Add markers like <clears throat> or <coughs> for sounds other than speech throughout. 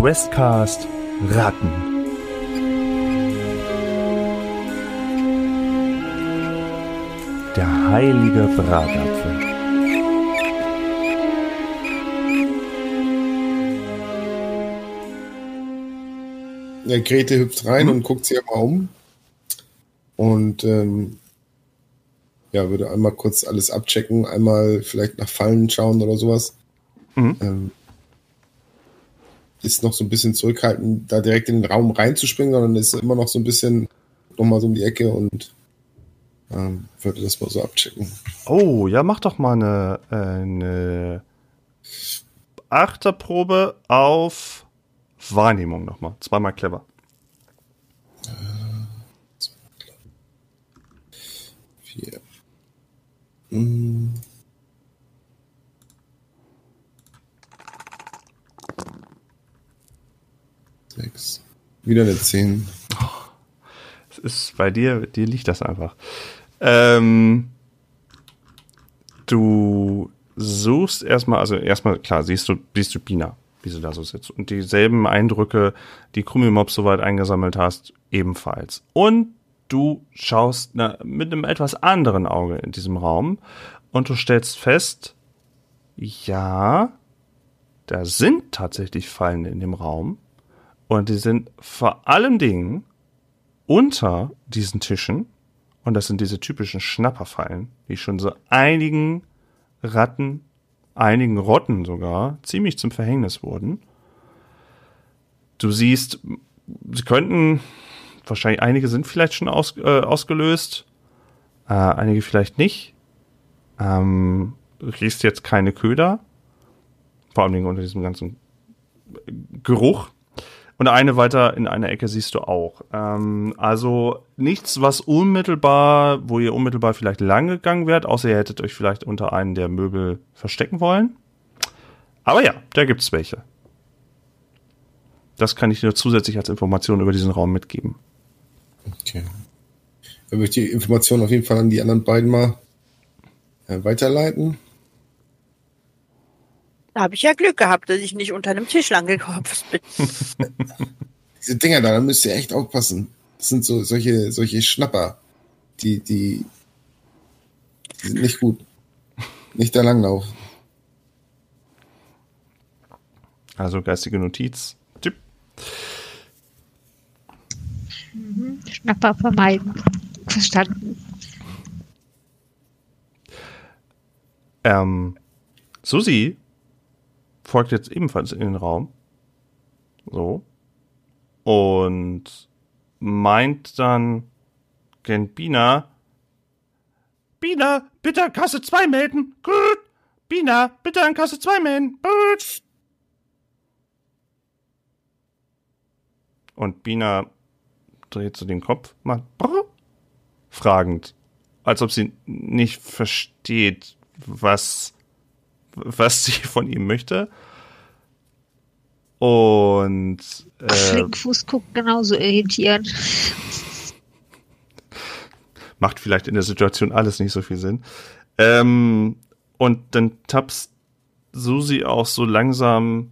Questcast Ratten. Der heilige Bratapfel. Ja, Grete hüpft rein und guckt sich einmal um. Und ähm, ja, würde einmal kurz alles abchecken, einmal vielleicht nach Fallen schauen oder sowas. Ähm, ist noch so ein bisschen zurückhaltend, da direkt in den Raum reinzuspringen, sondern ist immer noch so ein bisschen nochmal so um die Ecke und ähm, würde das mal so abchecken. Oh, ja, mach doch mal eine, äh, eine Achterprobe auf Wahrnehmung nochmal. Zweimal clever. Äh, vier. Hm. 6. Wieder eine 10. Es ist bei dir, dir liegt das einfach. Ähm, du suchst erstmal, also erstmal, klar, siehst du, siehst du Bina, wie sie da so sitzt. Und dieselben Eindrücke, die Krummelmob soweit eingesammelt hast, ebenfalls. Und du schaust na, mit einem etwas anderen Auge in diesem Raum und du stellst fest, ja, da sind tatsächlich Fallen in dem Raum. Und die sind vor allem Dingen unter diesen Tischen, und das sind diese typischen Schnapperfallen, die schon so einigen Ratten, einigen Rotten sogar, ziemlich zum Verhängnis wurden. Du siehst, sie könnten, wahrscheinlich einige sind vielleicht schon aus, äh, ausgelöst, äh, einige vielleicht nicht. Ähm, du riechst jetzt keine Köder, vor allem unter diesem ganzen Geruch. Und eine weiter in einer Ecke siehst du auch. Ähm, also nichts, was unmittelbar, wo ihr unmittelbar vielleicht lang gegangen wärt, außer ihr hättet euch vielleicht unter einen der Möbel verstecken wollen. Aber ja, da gibt's welche. Das kann ich dir zusätzlich als Information über diesen Raum mitgeben. Okay. Dann würde ich die Information auf jeden Fall an die anderen beiden mal äh, weiterleiten. Da habe ich ja Glück gehabt, dass ich nicht unter einem Tisch lang gekopft bin. <laughs> Diese Dinger da, da müsst ihr echt aufpassen. Das sind so solche, solche Schnapper. Die, die, die sind nicht gut. Nicht da langlauf. Also geistige Notiz. Tipp. Schnapper vermeiden. Verstanden. Ähm, Susi folgt jetzt ebenfalls in den Raum. So. Und meint dann Gen Bina. Bina, bitte an Kasse 2 melden. Gut. Bina, bitte an Kasse 2 melden. Gut. Und Bina dreht so den Kopf, macht brr, fragend, als ob sie nicht versteht, was was <laughs> sie von ihm möchte. Und äh, Flinkfuß guckt genauso irritierend. macht vielleicht in der Situation alles nicht so viel Sinn. Ähm, und dann tappst Susi auch so langsam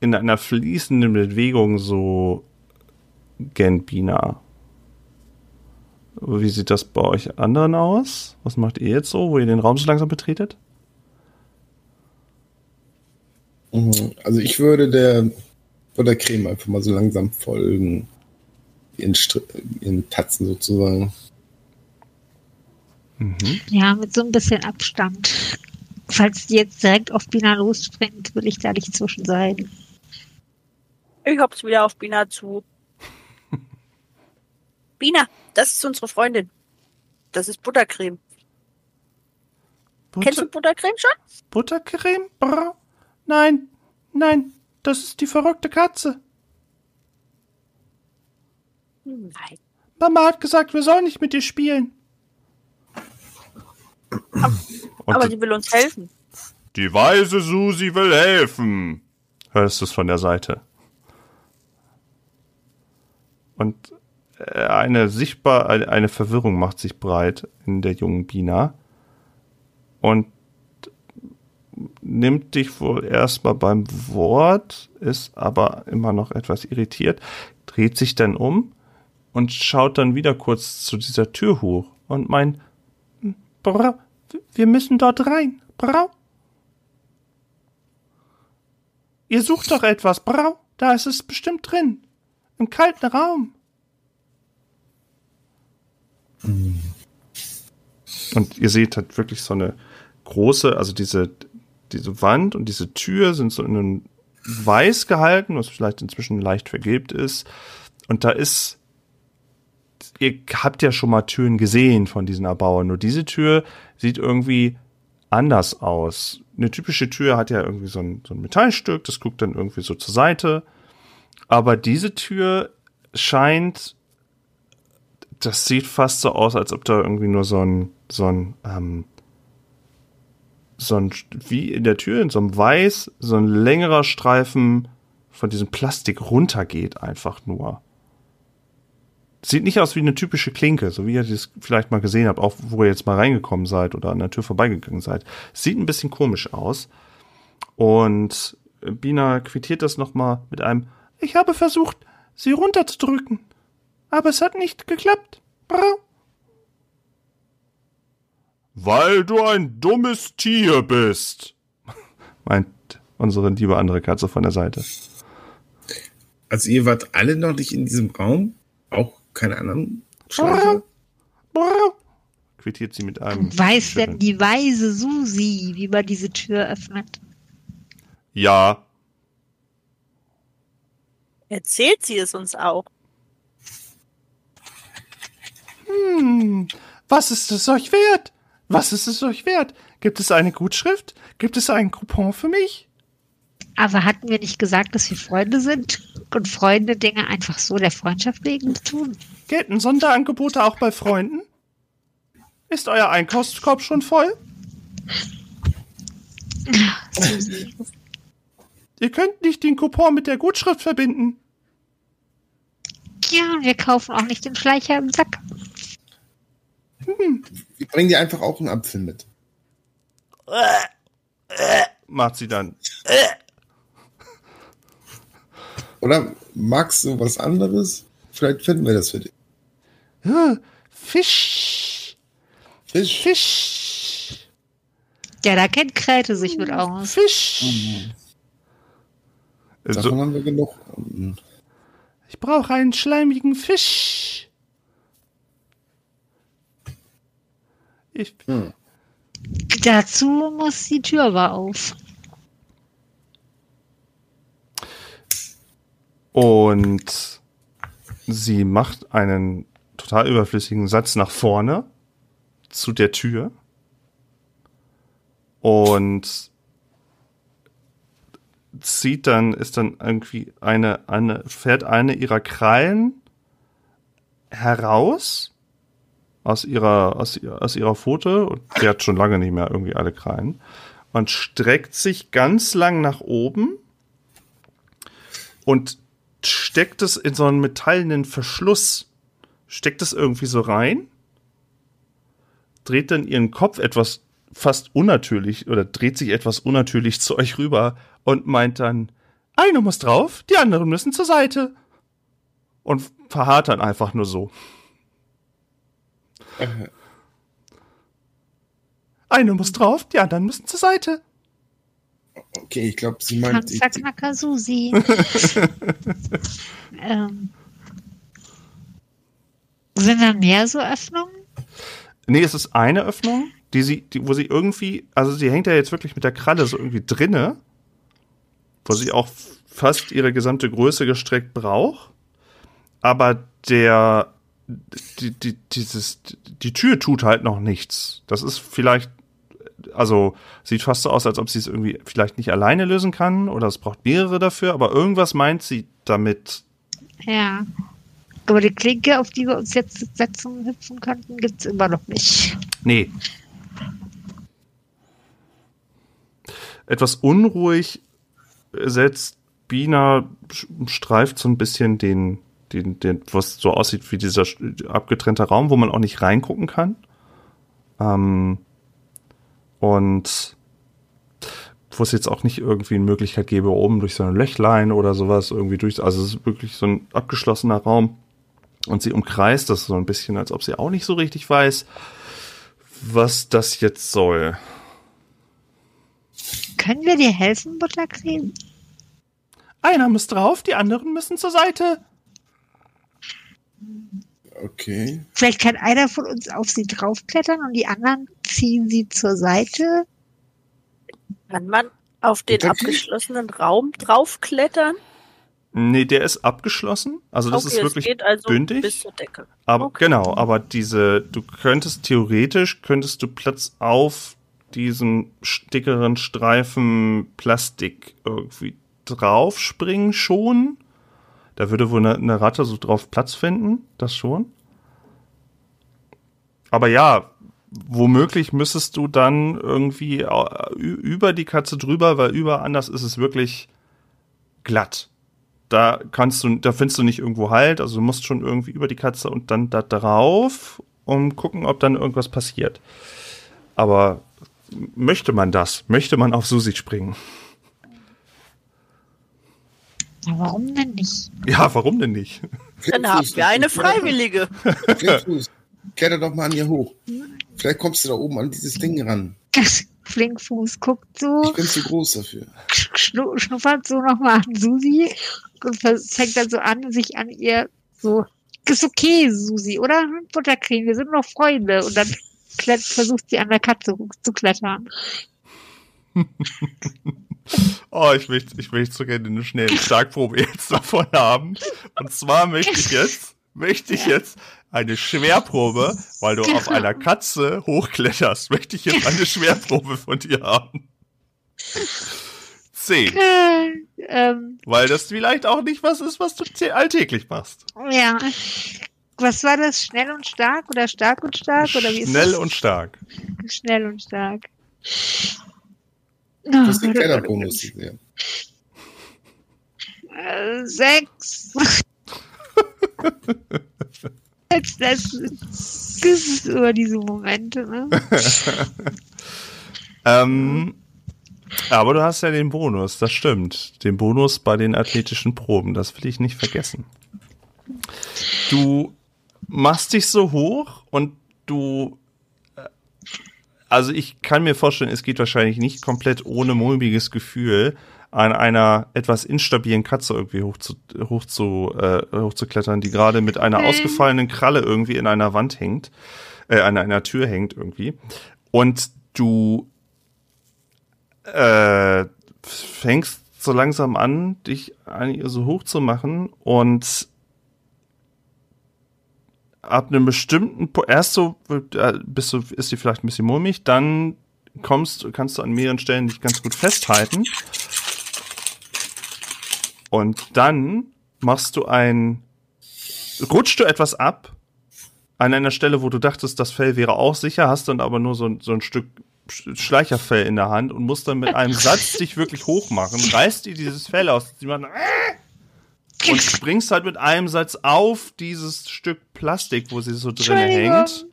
in einer fließenden Bewegung so gen Bina. Wie sieht das bei euch anderen aus? Was macht ihr jetzt so, wo ihr den Raum so langsam betretet? Mhm. Also ich würde der Buttercreme einfach mal so langsam folgen. In, Str in Tatzen sozusagen. Ja, mit so ein bisschen Abstand. Falls die jetzt direkt auf Bina losspringt, will ich da nicht zwischen sein. Ich hop's wieder auf Bina zu. <laughs> Bina, das ist unsere Freundin. Das ist Buttercreme. Butter Kennst du Buttercreme schon? Buttercreme? Brr. Nein, nein, das ist die verrückte Katze. Nein. Mama hat gesagt, wir sollen nicht mit dir spielen. Und Aber die, sie will uns helfen. die weise Susi will helfen. Hörst du es von der Seite. Und äh, eine sichtbar, eine eine Verwirrung macht sich breit in der jungen Bina. Und nimmt dich wohl erstmal beim Wort, ist aber immer noch etwas irritiert, dreht sich dann um und schaut dann wieder kurz zu dieser Tür hoch und meint, Brau, wir müssen dort rein, Brau. Ihr sucht doch etwas, Brau, da ist es bestimmt drin, im kalten Raum. Und ihr seht halt wirklich so eine große, also diese, diese Wand und diese Tür sind so in einem Weiß gehalten, was vielleicht inzwischen leicht vergilbt ist. Und da ist, ihr habt ja schon mal Türen gesehen von diesen Erbauern, nur diese Tür sieht irgendwie anders aus. Eine typische Tür hat ja irgendwie so ein, so ein Metallstück, das guckt dann irgendwie so zur Seite. Aber diese Tür scheint, das sieht fast so aus, als ob da irgendwie nur so ein, so ein, ähm, so ein, wie in der Tür, in so einem Weiß, so ein längerer Streifen von diesem Plastik runtergeht einfach nur. Sieht nicht aus wie eine typische Klinke, so wie ihr das vielleicht mal gesehen habt, auch wo ihr jetzt mal reingekommen seid oder an der Tür vorbeigegangen seid. Sieht ein bisschen komisch aus. Und Bina quittiert das nochmal mit einem, ich habe versucht, sie runterzudrücken, aber es hat nicht geklappt. Brau. Weil du ein dummes Tier bist, <laughs> meint unsere liebe andere Katze von der Seite. Also ihr wart alle noch nicht in diesem Raum? Auch keine anderen Schleicher? Quittiert sie mit einem. Weiß denn die weise Susi, wie man diese Tür öffnet? Ja. Erzählt sie es uns auch. Hm, was ist es euch wert? Was ist es euch wert? Gibt es eine Gutschrift? Gibt es einen Coupon für mich? Aber hatten wir nicht gesagt, dass wir Freunde sind und Freunde Dinge einfach so der Freundschaft wegen tun? Gelten Sonderangebote auch bei Freunden? Ist euer Einkaufskorb schon voll? <laughs> Ihr könnt nicht den Coupon mit der Gutschrift verbinden. Ja, wir kaufen auch nicht den Schleicher im Sack. Wir bringen dir einfach auch einen Apfel mit. Macht sie dann. Oder magst du was anderes? Vielleicht finden wir das für dich. Äh, Fisch. Fisch. Fisch. Ja, da kennt Kräte sich mit aus. Fisch. Davon So, haben wir genug. Ich brauche einen schleimigen Fisch. Ich, Hm. Dazu muss die Tür aber auf. Und sie macht einen total überflüssigen Satz nach vorne zu der Tür und zieht dann, ist dann irgendwie eine, eine, fährt eine ihrer Krallen heraus aus ihrer, aus, aus ihrer Pfote und die hat schon lange nicht mehr irgendwie alle Krallen und streckt sich ganz lang nach oben und steckt es in so einen metallenen Verschluss, steckt es irgendwie so rein, dreht dann ihren Kopf etwas fast unnatürlich oder dreht sich etwas unnatürlich zu euch rüber und meint dann, eine muss drauf, die anderen müssen zur Seite. Und verharrt dann einfach nur so. Eine muss drauf, die anderen müssen zur Seite. Okay, ich glaube, sie meint. Knacker Susi. <laughs> ähm, sind da mehr so Öffnungen? Nee, es ist eine Öffnung, die sie, die, wo sie irgendwie, also sie hängt ja jetzt wirklich mit der Kralle so irgendwie drinne, wo sie auch fast ihre gesamte Größe gestreckt braucht. Aber der, die, die, dieses, die Tür tut halt noch nichts. Das ist vielleicht, also sieht fast so aus, als ob sie es irgendwie vielleicht nicht alleine lösen kann oder es braucht mehrere dafür, aber irgendwas meint sie damit. Ja. Aber die Klinke, auf die wir uns jetzt setzen, hüpfen könnten, gibt es immer noch nicht. Nee. Etwas unruhig setzt Bina, streift so ein bisschen den, den, den, was so aussieht wie dieser abgetrennte Raum, wo man auch nicht reingucken kann. Ähm, und wo es jetzt auch nicht irgendwie eine Möglichkeit gäbe, oben durch so ein Löchlein oder sowas irgendwie durch. Also es ist wirklich so ein abgeschlossener Raum. Und sie umkreist das so ein bisschen, als ob sie auch nicht so richtig weiß, was das jetzt soll. Können wir dir helfen, Buttercreme? Einer muss drauf, die anderen müssen zur Seite. Okay. Vielleicht kann einer von uns auf sie draufklettern und die anderen ziehen sie zur Seite. Kann man auf den abgeschlossenen Raum draufklettern? Nee, der ist abgeschlossen. Also das okay, ist es wirklich geht also bündig. bis zur Decke. Aber Okay. genau, aber diese, du könntest theoretisch könntest du Platz auf diesem dickeren Streifen Plastik irgendwie draufspringen schon. Da würde wohl eine, eine Ratte so drauf Platz finden, das schon. Aber ja, womöglich müsstest du dann irgendwie über die Katze drüber, weil über anders ist es wirklich glatt da kannst du, da findest du nicht irgendwo Halt, also du musst schon irgendwie über die Katze und dann da drauf, um gucken, ob dann irgendwas passiert. Aber möchte man das? Möchte man auf Susi springen? Warum denn nicht? Ja, warum denn nicht? Dann haben wir eine Freiwillige. Flinkfuß, kletter doch mal an ihr hoch. Vielleicht kommst du da oben an dieses Ding ran. Flinkfuß guckt so, Ich bin zu groß dafür. schnu schnuppert so nochmal an Susi und fängt dann so an, sich an ihr so, ist okay, Susi, oder? Buttercreme, wir sind noch Freunde. Und dann versucht sie an der Katze zu klettern. <laughs> Oh, ich möchte, ich möchte so gerne eine schnelle Starkprobe jetzt davon haben. Und zwar möchte ich jetzt, möchte ich jetzt eine Schwerprobe, weil du auf einer Katze hochkletterst, möchte ich jetzt eine Schwerprobe von dir haben. Zehn. Äh, ähm, Weil das vielleicht auch nicht was ist, was du tä- alltäglich machst. ja. Was war das? Schnell und stark oder stark und stark? Oder wie ist Schnell das? und stark. Schnell und stark. Das ist ein kleiner Bonus. Ja. Äh, sechs. <laughs> Jetzt das, das ist über diese Momente, ne? <laughs> Ähm, aber du hast ja den Bonus, das stimmt. Den Bonus bei den athletischen Proben, das will ich nicht vergessen. Du machst dich so hoch und du. Also ich kann mir vorstellen, es geht wahrscheinlich nicht komplett ohne mulmiges Gefühl an einer etwas instabilen Katze irgendwie hoch zu, hoch zu, äh, hochzuklettern, die gerade mit einer ausgefallenen Kralle irgendwie in einer Wand hängt, äh, an einer Tür hängt irgendwie. Und du äh, fängst so langsam an, dich an ihr so hoch zu machen und ab einem bestimmten po erst so äh, bist du ist sie vielleicht ein bisschen mulmig, dann kommst kannst du an mehreren Stellen dich ganz gut festhalten. Und dann machst du ein rutschst du etwas ab an einer Stelle, wo du dachtest, das Fell wäre auch sicher, hast dann aber nur so, ein- so ein Stück Sch- Schleicherfell in der Hand und musst dann mit einem Satz dich wirklich hochmachen, reißt dir dieses Fell aus. Die äh, und springst halt mit einem Satz auf dieses Stück Plastik, wo sie so drin hängt.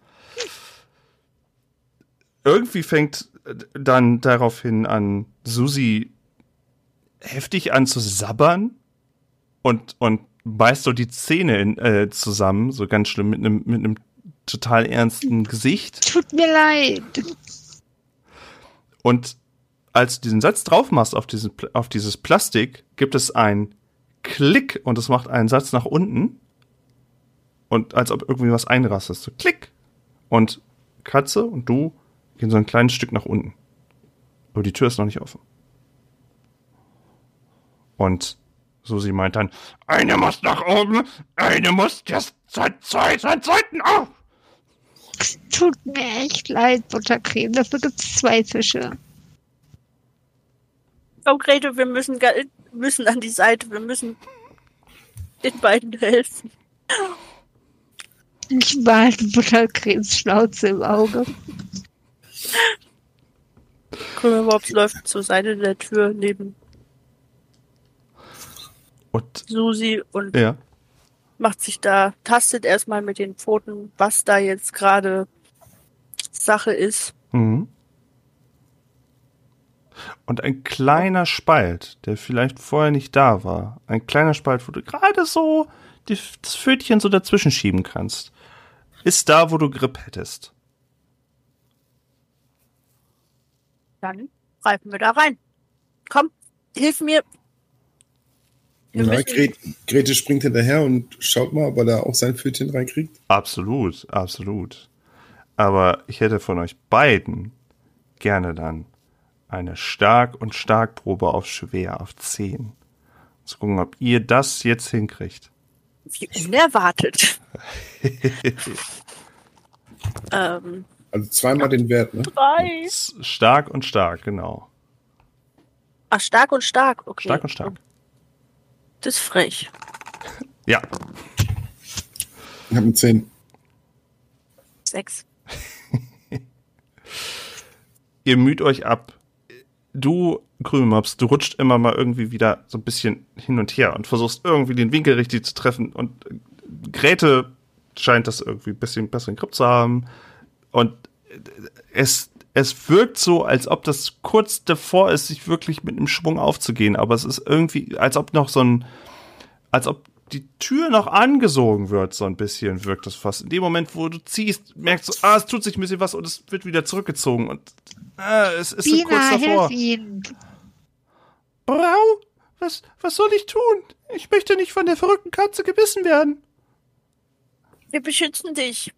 Irgendwie fängt äh, dann daraufhin an, Susi heftig an zu sabbern und, und beißt so die Zähne in, äh, zusammen, so ganz schlimm, mit einem, mit total ernsten Gesicht. Tut mir leid. Und als du diesen Satz drauf machst auf, diesen, auf dieses Plastik, gibt es ein Klick und es macht einen Satz nach unten. Und als ob irgendwie was einrastet. So Klick. Und Katze und du gehen so ein kleines Stück nach unten. Aber die Tür ist noch nicht offen. Und Susi meint dann, eine muss nach oben, eine muss jetzt seit zwei, seit Seiten auf. Tut mir echt leid, Buttercreme. Dafür gibt es zwei Fische. Oh, Grete, wir müssen, müssen an die Seite. Wir müssen den beiden helfen. Ich behalte Buttercremes Schnauze im Auge. Krümmelmops läuft zur Seite der Tür neben Und Susi und ja. macht sich da, tastet erstmal mit den Pfoten, was da jetzt gerade Sache ist. Mhm. Und ein kleiner Spalt, der vielleicht vorher nicht da war, ein kleiner Spalt, wo du gerade so die, das Pfötchen so dazwischen schieben kannst, ist da, wo du Grip hättest. Dann greifen wir da rein. Komm, hilf mir. Wir Grete, Grete springt hinterher und schaut mal, ob er da auch sein Pfötchen reinkriegt. Absolut, absolut. Aber ich hätte von euch beiden gerne dann eine Stark- und Starkprobe auf Schwer, auf 10. Zu gucken, ob ihr das jetzt hinkriegt. Wie unerwartet. <laughs> ähm, Also zweimal den Wert, ne? drei. Stark und stark, genau. Ach, stark und stark. Okay. Stark und stark. Das ist frech. <laughs> Ja, Ich habe eine 10. Sechs. <laughs> ihr müht euch ab. Du, Krümelmops, du rutscht immer mal irgendwie wieder so ein bisschen hin und her und versuchst irgendwie den Winkel richtig zu treffen. Und äh, Grete scheint das irgendwie ein bisschen besseren Grip zu haben. Und äh, es, es wirkt so, als ob das kurz davor ist, sich wirklich mit einem Schwung aufzugehen. Aber es ist irgendwie, als ob noch so ein, als ob die Tür noch angesogen wird, so ein bisschen wirkt es fast. In dem Moment, wo du ziehst, merkst du, ah, es tut sich ein bisschen was und es wird wieder zurückgezogen und ah, es ist so kurz Bina, davor. hilf ihm. Brau, was, was soll ich tun? Ich möchte nicht von der verrückten Katze gebissen werden. Wir beschützen dich.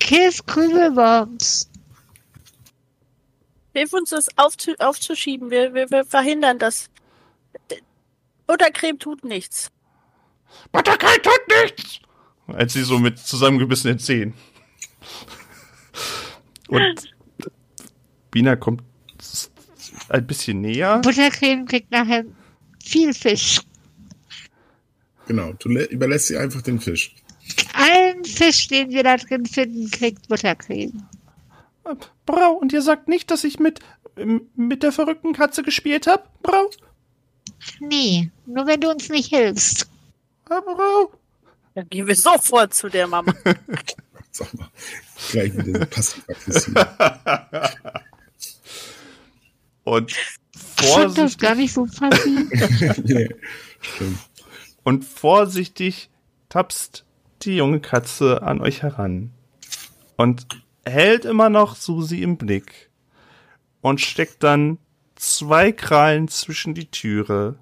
Kiss Krümelbombs. Hilf uns, das aufzu aufzuschieben. Wir, wir, wir verhindern das. Buttercreme tut nichts. Butterkeil tut nichts! Als sie so mit zusammengebissenen Zähnen. Und Bina kommt ein bisschen näher. Buttercreme kriegt nachher viel Fisch. Genau, du lä- überlässt sie einfach den Fisch. Allen Fisch, den wir da drin finden, kriegt Buttercreme. Brau, und ihr sagt nicht, dass ich mit, mit der verrückten Katze gespielt habe? Brau, Nee, nur wenn du uns nicht hilfst. Ah, Brau. Dann gehen wir sofort zu der Mama. <laughs> Sag mal, gleich wieder so passiv-aggressiv. Und Ich fand das gar vorsichtig, nicht so passiv. <laughs> nee, stimmt. und vorsichtig tapst die junge Katze an euch heran und hält immer noch Susi im Blick und steckt dann zwei Krallen zwischen die Türe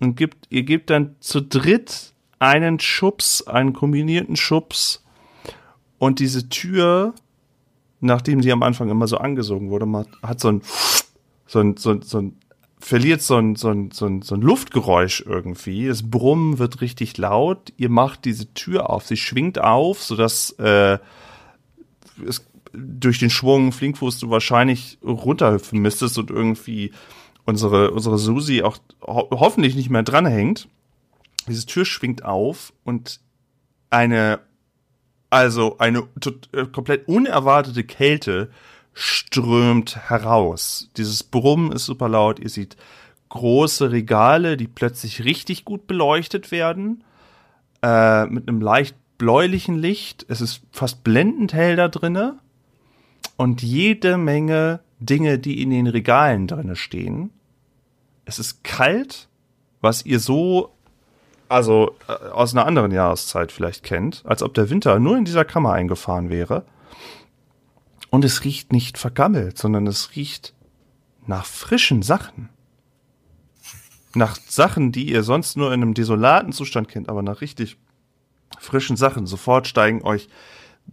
und gibt, ihr gebt dann zu dritt einen Schubs, einen kombinierten Schubs und diese Tür, nachdem sie am Anfang immer so angesogen wurde, hat so ein, so ein, so ein, so ein verliert so ein, so, ein, so, ein, so ein Luftgeräusch irgendwie. Das Brummen wird richtig laut. Ihr macht diese Tür auf. Sie schwingt auf, sodass äh, es, durch den Schwung Flinkfuß du wahrscheinlich runterhüpfen müsstest und irgendwie unsere, unsere Susi auch ho hoffentlich nicht mehr dranhängt. Diese Tür schwingt auf und eine, also eine äh, komplett unerwartete Kälte strömt heraus. Dieses Brummen ist super laut. Ihr seht große Regale, die plötzlich richtig gut beleuchtet werden, äh, mit einem leicht bläulichen Licht. Es ist fast blendend hell da drinne und jede Menge Dinge, die in den Regalen drinne stehen. Es ist kalt, was ihr so also äh, aus einer anderen Jahreszeit vielleicht kennt, als ob der Winter nur in dieser Kammer eingefahren wäre. Und es riecht nicht vergammelt, sondern es riecht nach frischen Sachen. Nach Sachen, die ihr sonst nur in einem desolaten Zustand kennt, aber nach richtig frischen Sachen. Sofort steigen euch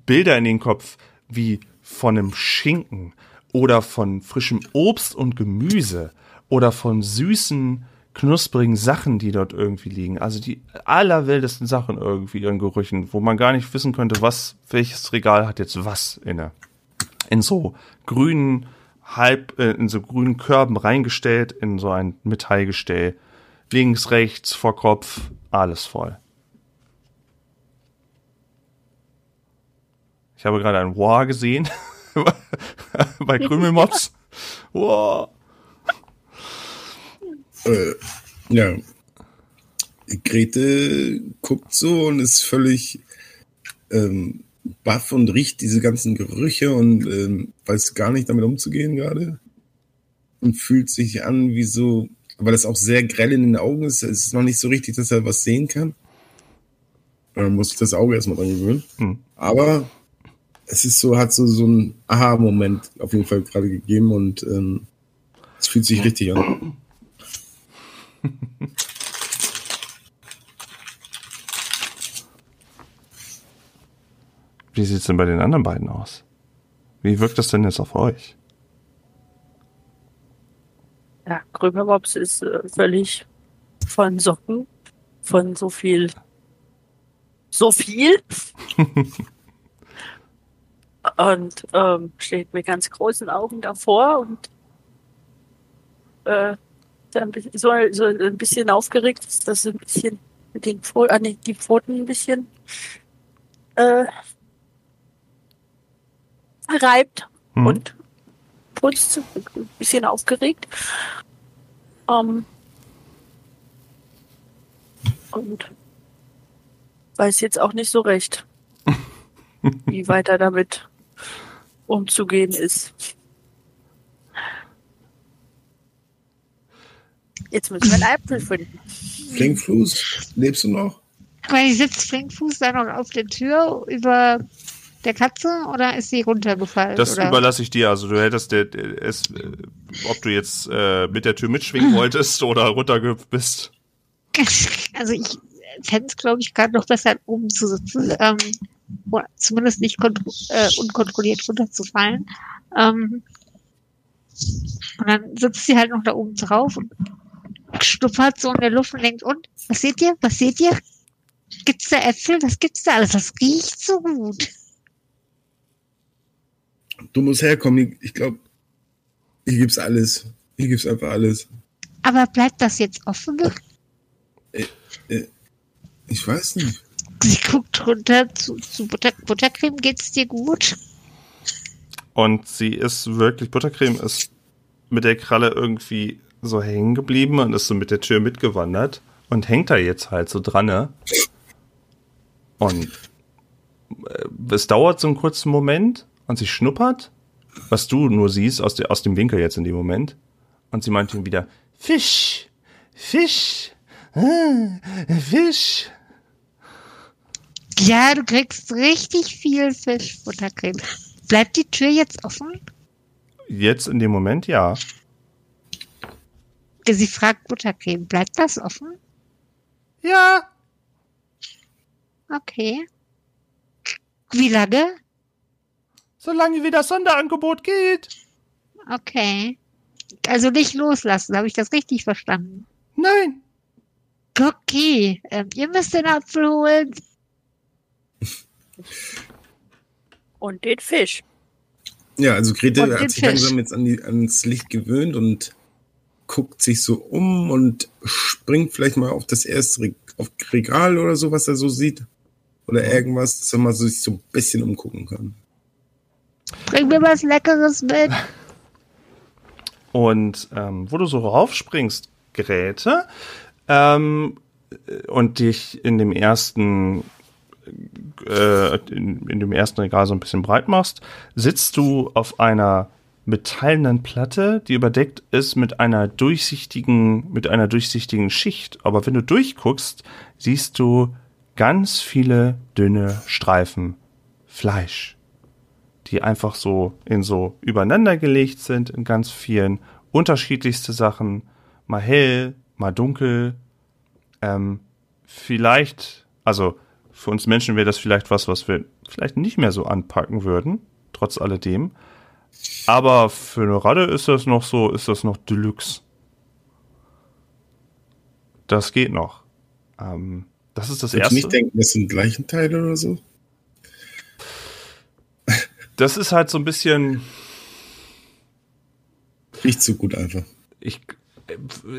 Bilder in den Kopf wie von einem Schinken oder von frischem Obst und Gemüse oder von süßen, knusprigen Sachen, die dort irgendwie liegen. Also die allerwildesten Sachen irgendwie in Gerüchen, wo man gar nicht wissen könnte, was, welches Regal hat jetzt was inne. In so grünen, halb, äh, in so grünen Körben reingestellt, in so ein Metallgestell. Links, rechts, vor Kopf, alles voll. Ich habe gerade ein Wow gesehen <laughs> bei Krümelmops. Wow. Äh, ja. Grete guckt so und ist völlig ähm, baff und riecht diese ganzen Gerüche und ähm, weiß gar nicht damit umzugehen gerade. und fühlt sich an wie so, weil es auch sehr grell in den Augen ist, es ist noch nicht so richtig, dass er was sehen kann. Man muss sich das Auge erstmal dran gewöhnen. Hm. Aber es ist so, hat so, so ein Aha-Moment auf jeden Fall gerade gegeben und ähm, es fühlt sich richtig an. <laughs> Wie sieht's denn bei den anderen beiden aus? Wie wirkt das denn jetzt auf euch? Ja, Krümelmops ist äh, völlig von Socken, von so viel, so viel. <laughs> und ähm, steht mit ganz großen Augen davor und äh, so ein bisschen, so, ein bisschen aufgeregt ist, dass er ein bisschen mit den Pfoten, ah, nee, die Pfoten ein bisschen äh, reibt Hm. und putzt, ein bisschen aufgeregt. Ähm, und weiß jetzt auch nicht so recht, <laughs> wie weiter damit umzugehen ist. Jetzt müssen wir einen Apfel finden. Flinkfuß, lebst du noch? Weil sitzt Flinkfuß da noch auf der Tür über der Katze oder ist sie runtergefallen? Das oder? überlasse ich dir. Also du hättest der, der, es, äh, ob du jetzt äh, mit der Tür mitschwingen <laughs> wolltest oder runtergehüpft bist. Also ich fände es, glaube ich, gerade noch besser, oben zu sitzen. Ähm, oder zumindest nicht äh, unkontrolliert runterzufallen. Ähm, und dann sitzt sie halt noch da oben drauf und schnuppert so in der Luft und denkt, und, was seht ihr? Was seht ihr? Gibt's da Äpfel? Was gibt's da alles? Das riecht so gut. Du musst herkommen. Ich glaube, hier gibt's alles. Hier gibt's einfach alles. Aber bleibt das jetzt offen? Ich weiß nicht. Sie guckt runter zu, zu Butter Buttercreme. Geht's dir gut? Und sie ist wirklich, Buttercreme ist mit der Kralle irgendwie so hängen geblieben und ist so mit der Tür mitgewandert und hängt da jetzt halt so dran. Ne? Und äh, es dauert so einen kurzen Moment und sie schnuppert, was du nur siehst aus, der, aus dem Winkel jetzt in dem Moment. Und sie meint ihm wieder, Fisch, Fisch, ah, Fisch. Ja, du kriegst richtig viel Fisch, Buttercreme. Bleibt die Tür jetzt offen? Jetzt in dem Moment ja. Sie fragt Buttercreme, bleibt das offen? Ja. Okay. Wie lange? Solange wie das Sonderangebot geht. Okay. Also nicht loslassen, habe ich das richtig verstanden? Nein. Okay, ähm, ihr müsst den Apfel holen. Und den Fisch. Ja, also Grete Und hat sich Fisch. langsam jetzt an die, ans Licht gewöhnt und guckt sich so um und springt vielleicht mal auf das erste Re auf Regal oder so, was er so sieht. Oder irgendwas, dass er mal so sich so ein bisschen umgucken kann. Bring mir was Leckeres mit. <laughs> Und ähm, wo du so raufspringst, Geräte, ähm, und dich in dem ersten äh, in, in dem ersten Regal so ein bisschen breit machst, sitzt du auf einer metallenen Platte, die überdeckt ist mit einer durchsichtigen, mit einer durchsichtigen Schicht. Aber wenn du durchguckst, siehst du ganz viele dünne Streifen Fleisch, die einfach so in so übereinander gelegt sind in ganz vielen unterschiedlichste Sachen, mal hell, mal dunkel. Ähm, vielleicht, also für uns Menschen wäre das vielleicht was, was wir vielleicht nicht mehr so anpacken würden, trotz alledem. Aber für eine Radde ist das noch so, ist das noch Deluxe. Das geht noch. Ähm, das ist das du erste. nicht denken, das sind gleichen Teile oder so? Das ist halt so ein bisschen, Riecht so gut einfach. ich,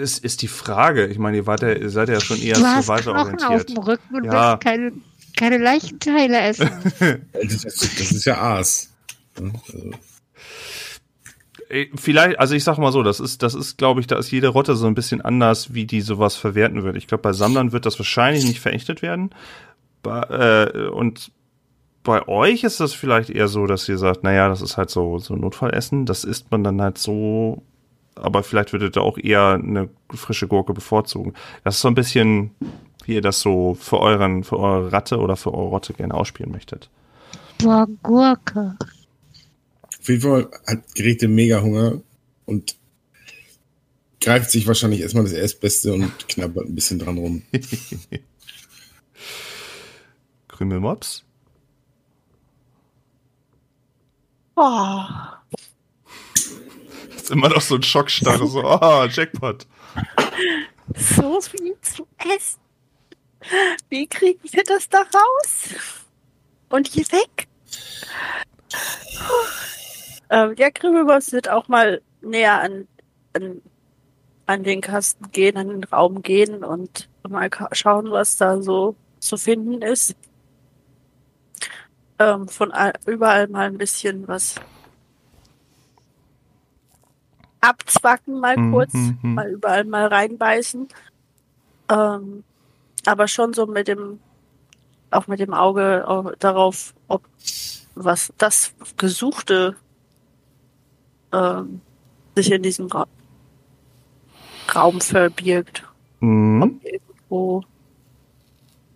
ist, ist die Frage. Ich meine, ihr, wart ja, ihr seid ja schon eher Du so hast weiter Knochen auf orientiert. dem Rücken und Ja. willst keine, keine Leichenteile essen. <laughs> Das, das, das ist ja Aas. Also, Äh, Vielleicht, also ich sag mal so, das ist, das ist, glaube ich, da ist jede Rotte so ein bisschen anders, wie die sowas verwerten wird. Ich glaube, bei Sammlern wird das wahrscheinlich nicht verächtet werden. Bei, äh, und bei euch ist das vielleicht eher so, dass ihr sagt, naja, das ist halt so, so Notfallessen, das isst man dann halt so aber vielleicht würdet ihr auch eher eine frische Gurke bevorzugen. Das ist so ein bisschen, wie ihr das so für euren, für eure Ratte oder für eure Rotte gerne ausspielen möchtet. Boah, Gurke. Auf jeden Fall hat Grete mega Hunger und greift sich wahrscheinlich erstmal das Erstbeste und knabbert ein bisschen dran rum. <laughs> Krümelmops? Oh, Ist immer noch so ein Schockstarre, so, ah, Jackpot. so viel zu essen. Wie kriegen wir das da raus? Und hier weg? Ähm, der Krümelboss wird auch mal näher an, an, an den Kasten gehen, an den Raum gehen und mal schauen, was da so zu finden ist. Ähm, von all, überall mal ein bisschen was abzwacken, mal Mhm, kurz, mhm. mal überall mal reinbeißen. Ähm, aber schon so mit dem, auch mit dem Auge au- darauf, ob was das Gesuchte ähm, sich in diesem Ra Raum verbirgt. Mhm. Ob irgendwo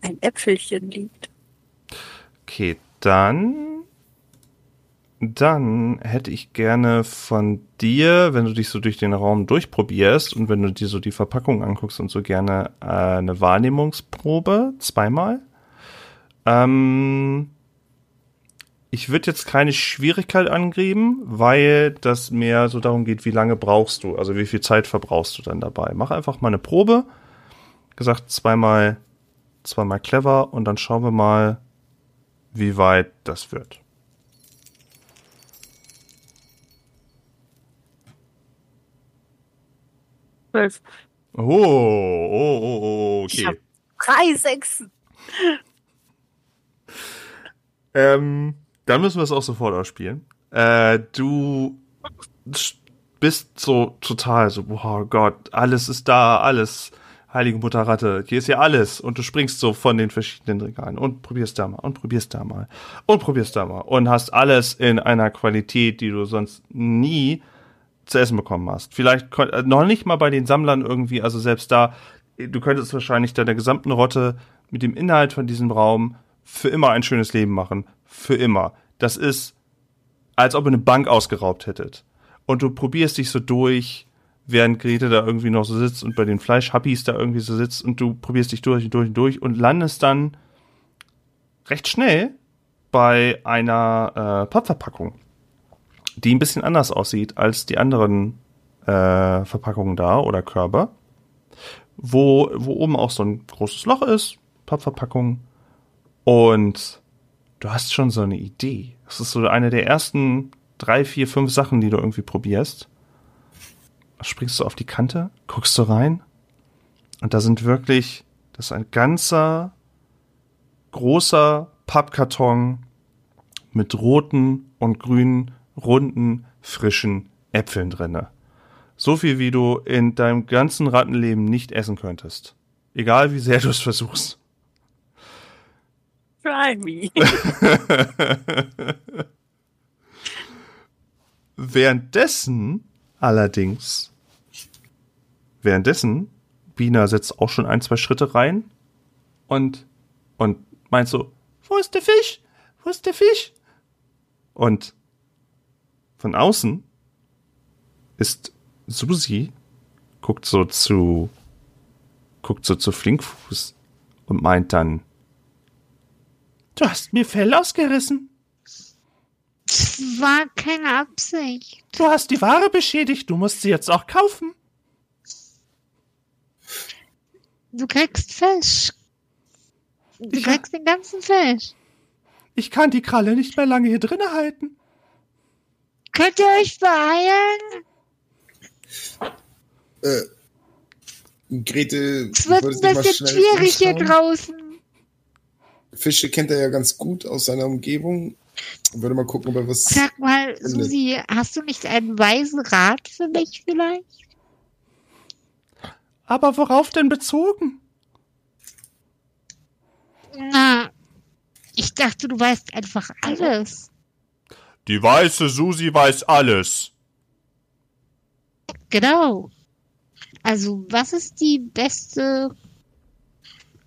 ein Äpfelchen liegt. Okay, dann. Dann hätte ich gerne von dir, wenn du dich so durch den Raum durchprobierst und wenn du dir so die Verpackung anguckst und so gerne äh, eine Wahrnehmungsprobe, zweimal. Ähm, ich würde jetzt keine Schwierigkeit angeben, weil das mehr so darum geht, wie lange brauchst du, also wie viel Zeit verbrauchst du dann dabei. Mach einfach mal eine Probe. Gesagt, zweimal, zweimal clever und dann schauen wir mal, wie weit das wird. Zwölf. Oh, oh, oh, oh, Ich okay. hab drei Sechsen. Ähm, dann müssen wir es auch sofort ausspielen. Äh, du bist so total so, boah Gott, alles ist da, alles. Heilige Mutter Ratte, hier ist ja alles. Und du springst so von den verschiedenen Regalen und probierst da mal und probierst da mal und probierst da mal und hast alles in einer Qualität, die du sonst nie zu essen bekommen hast. Vielleicht äh, noch nicht mal bei den Sammlern irgendwie, also selbst da, äh, du könntest wahrscheinlich deiner gesamten Rotte mit dem Inhalt von diesem Raum für immer ein schönes Leben machen. Für immer. Das ist, als ob ihr eine Bank ausgeraubt hättet. Und du probierst dich so durch, während Grete da irgendwie noch so sitzt und bei den Fleischhappies da irgendwie so sitzt und du probierst dich durch und durch und durch und landest dann recht schnell bei einer äh, Pappverpackung, die ein bisschen anders aussieht als die anderen äh, Verpackungen da oder Körbe, wo, wo oben auch so ein großes Loch ist, Pappverpackung, und du hast schon so eine Idee. Das ist so eine der ersten drei, vier, fünf Sachen, die du irgendwie probierst. Springst du auf die Kante, guckst du rein und da sind wirklich, das ist ein ganzer großer Pappkarton mit roten und grünen, runden, frischen Äpfeln drinne. So viel, wie du in deinem ganzen Rattenleben nicht essen könntest. Egal wie sehr du es versuchst. Try me. <laughs> Währenddessen allerdings, währenddessen, Bina setzt auch schon ein, zwei Schritte rein und, und meint so, wo ist der Fisch? Wo ist der Fisch? Und von außen ist Susi, guckt so zu, guckt so zu Flinkfuß und meint dann, du hast mir Fell ausgerissen. Das war keine Absicht. Du hast die Ware beschädigt, du musst sie jetzt auch kaufen. Du kriegst Fisch. Du Ich- kriegst den ganzen Fisch. Ich kann die Kralle nicht mehr lange hier drinnen halten. Könnt ihr euch beeilen? Äh, Grete, Es wird ein bisschen schwierig hier draußen. Fische kennt er ja ganz gut aus seiner Umgebung. Würde mal gucken, ob er was. Sag mal, Susi, hast du nicht einen weisen Rat für mich vielleicht? Aber worauf denn bezogen? Na, ich dachte, du weißt einfach alles. Die weiße Susi weiß alles. Genau. Also, was ist die beste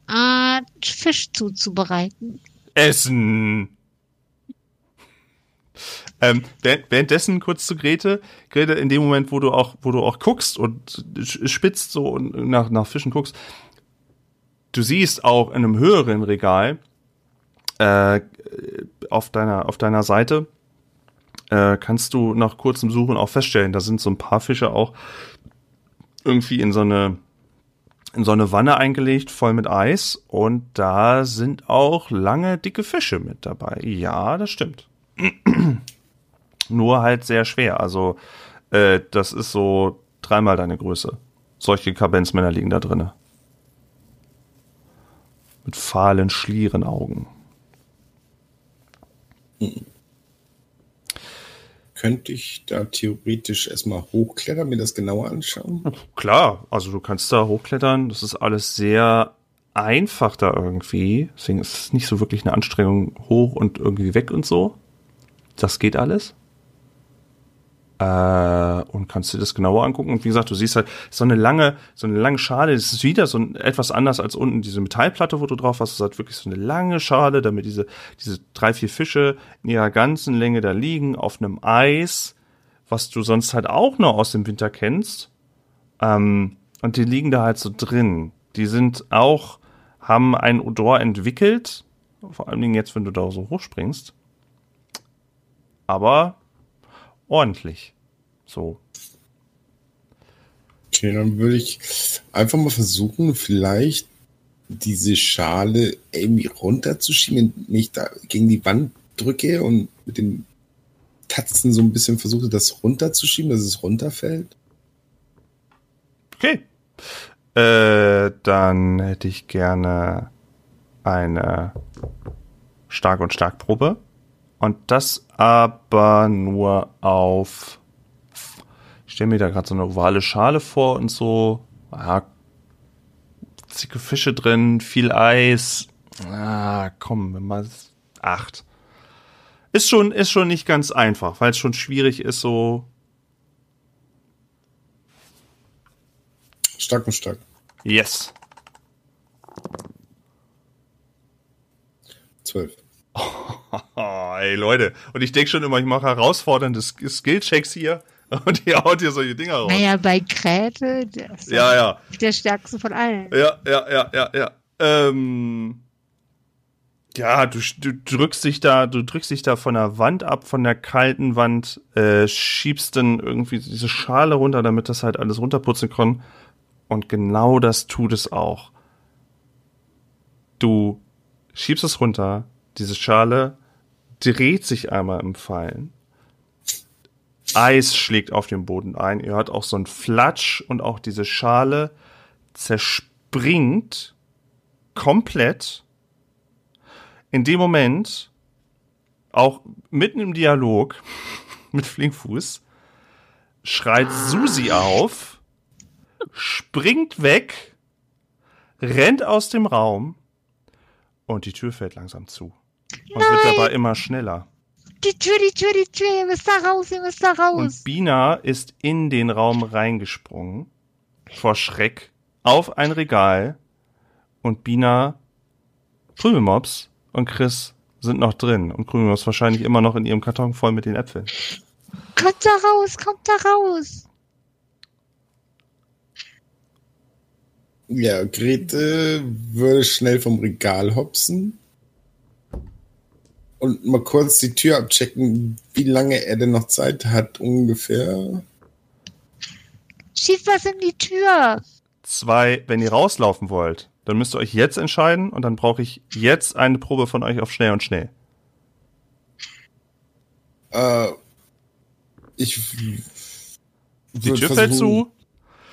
Art, Fisch zuzubereiten? Essen. Ähm, während- währenddessen kurz zu Grete. Grete, in dem Moment, wo du auch, wo du auch guckst und spitzt so und nach, nach Fischen guckst, du siehst auch in einem höheren Regal äh, auf deiner auf deiner Seite äh, kannst du nach kurzem Suchen auch feststellen, da sind so ein paar Fische auch irgendwie in so eine in so eine Wanne eingelegt, voll mit Eis und da sind auch lange dicke Fische mit dabei. Ja, das stimmt. <clears throat> Nur halt sehr schwer. Also äh, das ist so dreimal deine Größe. Solche Kabenzmänner liegen da drinne. Mit fahlen Schlierenaugen. Könnte ich da theoretisch erstmal hochklettern, mir das genauer anschauen? Klar, also du kannst da hochklettern. Das ist alles sehr einfach da irgendwie. Deswegen ist es nicht so wirklich eine Anstrengung hoch und irgendwie weg und so. Das geht alles. Äh, und kannst dir das genauer angucken. Und wie gesagt, du siehst halt so eine lange, so eine lange Schale. Das ist wieder so ein, etwas anders als unten diese Metallplatte, wo du drauf hast. Ist halt wirklich so eine lange Schale, damit diese, diese drei, vier Fische in ihrer ganzen Länge da liegen auf einem Eis, was du sonst halt auch noch aus dem Winter kennst. Ähm, und die liegen da halt so drin. Die sind auch, haben ein Odor entwickelt. Vor allen Dingen jetzt, wenn du da so hochspringst. Aber ordentlich. So. Okay, dann würde ich einfach mal versuchen, vielleicht diese Schale irgendwie runterzuschieben, indem ich da gegen die Wand drücke und mit den Tatzen so ein bisschen versuche, das runterzuschieben, dass es runterfällt. Okay. Äh, dann hätte ich gerne eine Stark- und Starkprobe. Und das aber nur auf. Ich stelle mir da gerade so eine ovale Schale vor und so. Ja, zicke Fische drin, viel Eis. Ah, komm, wenn mal acht. Ist schon, ist schon nicht ganz einfach, weil es schon schwierig ist, so Stark und stark. Yes. Zwölf. Oh, <laughs> ey, Leute. Und ich denke schon immer, ich mache herausfordernde Sk- Skill-Checks hier <laughs> und ihr haut hier solche Dinger raus. Naja, bei Kräte, der ist Ja, ja. der stärkste von allen. Ja, ja, ja, ja, ja. Ähm, ja, du, du drückst dich da, du drückst dich da von der Wand ab, von der kalten Wand, äh, schiebst dann irgendwie diese Schale runter, damit das halt alles runterputzen kann. Und genau das tut es auch. Du schiebst es runter, diese Schale dreht sich einmal im Fallen. Eis schlägt auf den Boden ein. Ihr hört auch so ein Flatsch und auch diese Schale zerspringt komplett. In dem Moment, auch mitten im Dialog <laughs> mit Flinkfuß, schreit Susi auf, springt weg, rennt aus dem Raum und die Tür fällt langsam zu. Und wird dabei immer schneller. Die Tür, die Tür, die Tür, ihr müsst da raus, ihr müsst da raus. Und Bina ist in den Raum reingesprungen, vor Schreck, auf ein Regal. Und Bina, Krümelmops und Chris sind noch drin. Und Krümelmops wahrscheinlich immer noch in ihrem Karton voll mit den Äpfeln. kommt da raus, kommt da raus. Ja, Grete würde schnell vom Regal hopsen und mal kurz die Tür abchecken, wie lange er denn noch Zeit hat, ungefähr. Schießt was in die Tür. Zwei, wenn ihr rauslaufen wollt, dann müsst ihr euch jetzt entscheiden und dann brauche ich jetzt eine Probe von euch auf schnell und schnell. Äh, ich Die Tür fällt zu.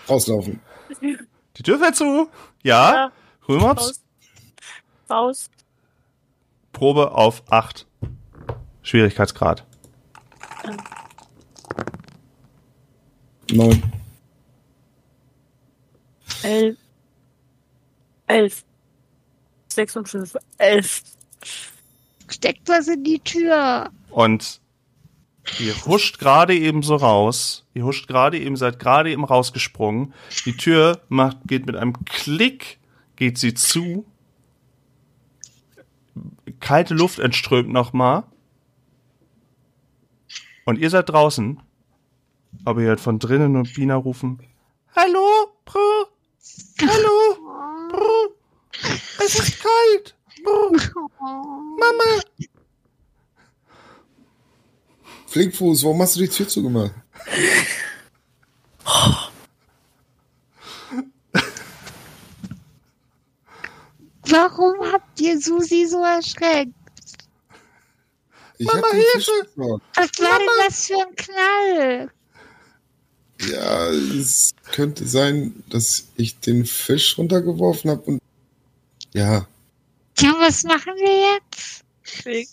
Rauslaufen. Die Tür fällt zu. Ja. Ja, Krümelmops, raus. Raus. Probe auf 8. Schwierigkeitsgrad. Neun. Elf. Elf. Sechs und fünf. Elf. Steckt was in die Tür. Und Ihr huscht gerade eben so raus. Ihr huscht gerade eben, seid gerade eben rausgesprungen. Die Tür macht, geht mit einem Klick, geht sie zu. Kalte Luft entströmt nochmal. Und ihr seid draußen. Aber ihr hört von drinnen und Bina rufen. Hallo, Bro. Hallo, Bro. Es ist kalt. Bro. Mama. Flinkfuß, warum hast du die Tür zugemacht? Warum habt ihr Susi so erschreckt? Ich Mama, Hilfe! Was war denn das für ein Knall? Ja, es könnte sein, dass ich den Fisch runtergeworfen habe und ja, Tja, was machen wir jetzt? Wir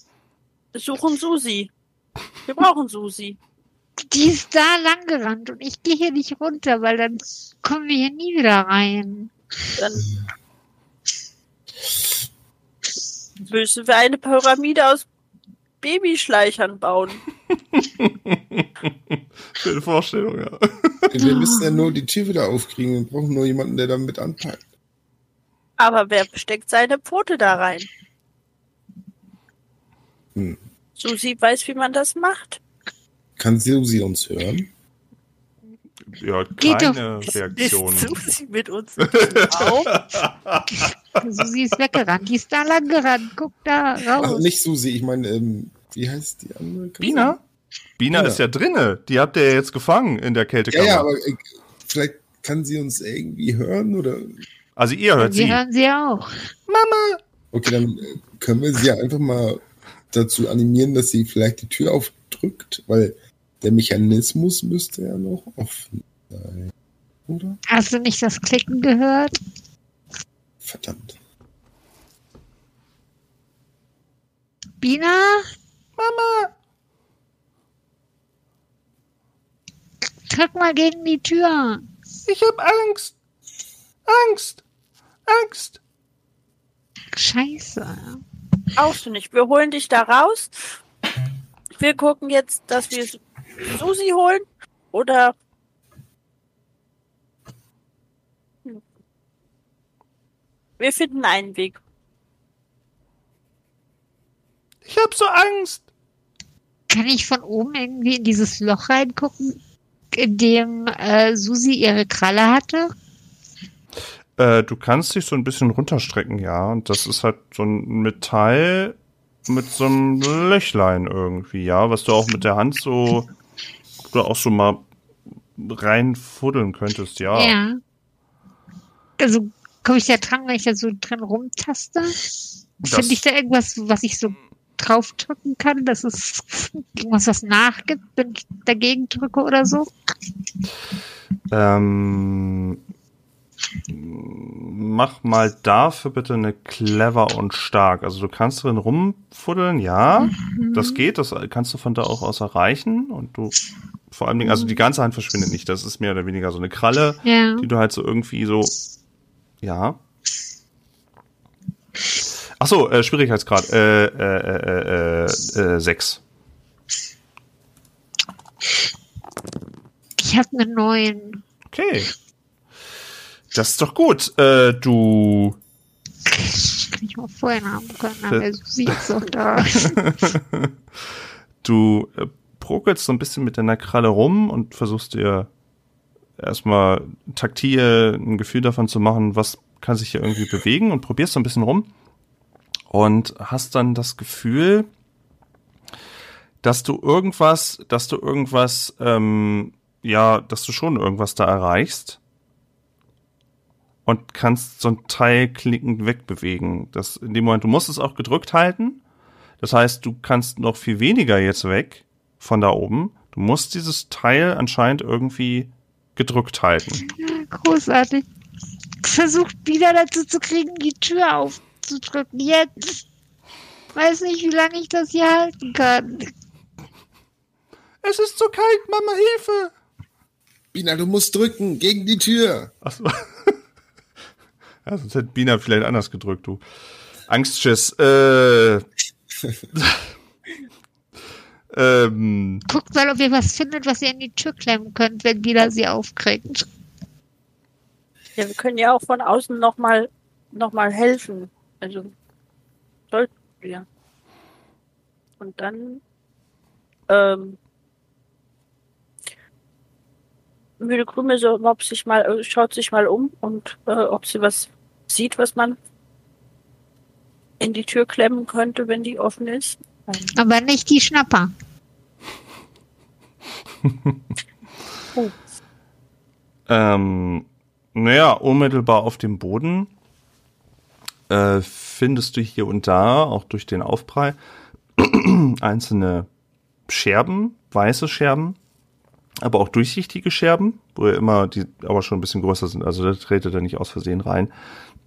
suchen Susi. Wir brauchen Susi. Die ist da lang gerannt und ich gehe hier nicht runter, weil dann kommen wir hier nie wieder rein. Dann müssen wir eine Pyramide aus Babyschleichern bauen. <laughs> Schöne Vorstellung, ja. wir müssen ja nur die Tür wieder aufkriegen. Wir brauchen nur jemanden, der damit anpackt. Aber wer steckt seine Pfote da rein? Hm. Susi weiß, wie man das macht. Kann Susi uns hören? Ja, Geht keine Ist Reaktion. Susi mit uns Raum? <laughs> Susi ist weggerannt. Die ist da lang gerannt. Guck da Ach, raus. nicht Susi, ich meine, ähm, wie heißt die andere? Bina? Bina Ja. ist ja drinne. Die habt ihr ja jetzt gefangen in der Ja, Kältekammer. ja, aber äh, vielleicht kann sie uns irgendwie hören oder. also ihr hört wir sie. hören sie auch. Mama! Okay, dann äh, können wir sie ja einfach mal dazu animieren, dass sie vielleicht die Tür aufdrückt, weil der Mechanismus müsste ja noch offen sein. Oder? Hast du nicht das Klicken gehört? Verdammt. Bina? Mama! Drück mal gegen die Tür. Ich hab Angst! Angst! Angst! Scheiße. Brauchst du nicht. Wir holen dich da raus. Wir gucken jetzt, dass wir Su- Susi holen. Oder. Wir finden einen Weg. Ich hab so Angst! Kann ich von oben irgendwie in dieses Loch reingucken, in dem äh, Susi ihre Kralle hatte? Äh, du kannst dich so ein bisschen runterstrecken, ja. Und das ist halt so ein Metall mit so einem Löchlein irgendwie, ja, was du auch mit der Hand so oder auch so mal reinfuddeln könntest, ja. Ja. Also komme ich da dran, wenn ich da so drin rumtaste? Finde ich da irgendwas, was ich so draufdrücken kann, dass es irgendwas, was nachgibt, wenn ich dagegen drücke oder so? Ähm, mach mal dafür bitte eine clever und stark. Also du kannst drin rumfuddeln, ja, das geht, das kannst du von da auch aus erreichen und du vor allen Dingen, also die ganze Hand verschwindet nicht, das ist mehr oder weniger so eine Kralle, Ja. die du halt so irgendwie so, ja. Ach so, äh, Schwierigkeitsgrad, äh, äh, äh, äh, äh, sechs. Ich habe einen neuen. Okay. Das ist doch gut. Äh, du kann ich mal vorher haben können, aber wäre Susi jetzt auch da. <laughs> Du äh, prokelst so ein bisschen mit deiner Kralle rum und versuchst dir erstmal taktil ein Gefühl davon zu machen, was kann sich hier irgendwie bewegen und probierst so ein bisschen rum und hast dann das Gefühl, dass du irgendwas, dass du irgendwas, ähm, ja, dass du schon irgendwas da erreichst und kannst so ein Teil klickend wegbewegen. Das in dem Moment, du musst es auch gedrückt halten. Das heißt, du kannst noch viel weniger jetzt weg von da oben. Du musst dieses Teil anscheinend irgendwie gedrückt halten. Großartig. Versucht wieder dazu zu kriegen, die Tür aufzudrücken. Jetzt. Weiß nicht, wie lange ich das hier halten kann. Es ist so kalt, Mama, Hilfe! Bina, du musst drücken gegen die Tür. Achso. <laughs> ja, sonst hätte Bina vielleicht anders gedrückt, du. Angstschiss. Äh, <laughs> Ähm, Guckt mal, ob ihr was findet, was ihr in die Tür klemmen könnt, wenn Bila sie aufkriegt. Ja, wir können ja auch von außen nochmal noch mal helfen. Also sollten wir. Und dann ähm, würde Krümel so, ob sich mal, äh, schaut sich mal um und äh, ob sie was sieht, was man in die Tür klemmen könnte, wenn die offen ist. Aber nicht die Schnapper. Oh. ähm, naja, unmittelbar auf dem Boden äh, findest du hier und da, auch durch den Aufprall, <clears throat> einzelne Scherben, weiße Scherben, aber auch durchsichtige Scherben, wo ja immer die aber schon ein bisschen größer sind, also da tretet er nicht aus Versehen rein.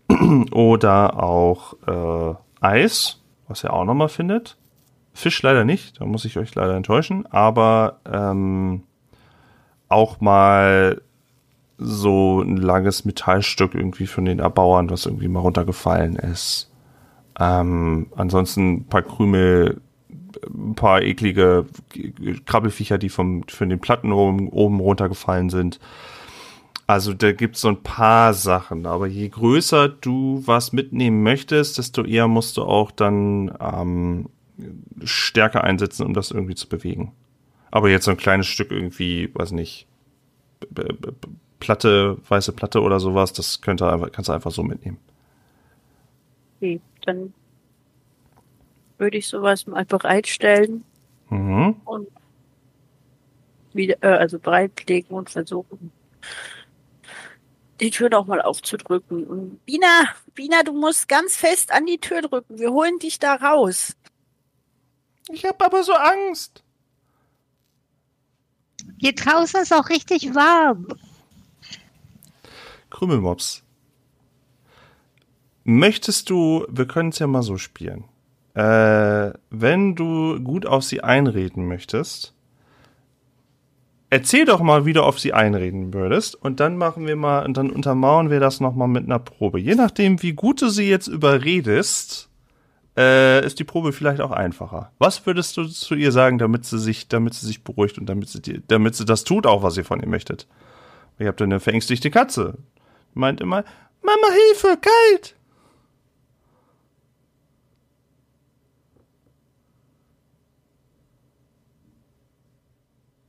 <clears throat> Oder auch äh, Eis, was er auch nochmal findet. Fisch leider nicht, da muss ich euch leider enttäuschen, aber ähm, auch mal so ein langes Metallstück irgendwie von den Erbauern, was irgendwie mal runtergefallen ist. Ähm, ansonsten ein paar Krümel, ein paar eklige Krabbelfiecher, die vom, von den Platten oben, oben runtergefallen sind. Also da gibt's so ein paar Sachen, aber je größer du was mitnehmen möchtest, desto eher musst du auch dann ähm, Stärke einsetzen, um das irgendwie zu bewegen. Aber jetzt so ein kleines Stück irgendwie, weiß nicht, Platte, weiße Platte oder sowas, das könnte kannst du einfach so mitnehmen. Okay, dann würde ich sowas mal bereitstellen Mhm. und wieder, äh, also bereitlegen und versuchen, die Tür noch mal aufzudrücken. Und Bina, Bina, du musst ganz fest an die Tür drücken. Wir holen dich da raus. Ich habe aber so Angst. Hier draußen ist auch richtig warm. Krümelmops. Möchtest du, wir können es ja mal so spielen. Äh, wenn du gut auf sie einreden möchtest, erzähl doch mal, wie du auf sie einreden würdest und dann machen wir mal, und dann untermauern wir das nochmal mit einer Probe. Je nachdem, wie gut du sie jetzt überredest, äh, ist die Probe vielleicht auch einfacher. Was würdest du zu ihr sagen, damit sie sich, damit sie sich beruhigt und damit sie, dir, damit sie das tut, auch was ihr von ihr möchtet? Ihr habt eine verängstigte Katze. Meint immer, Mama, Hilfe, kalt!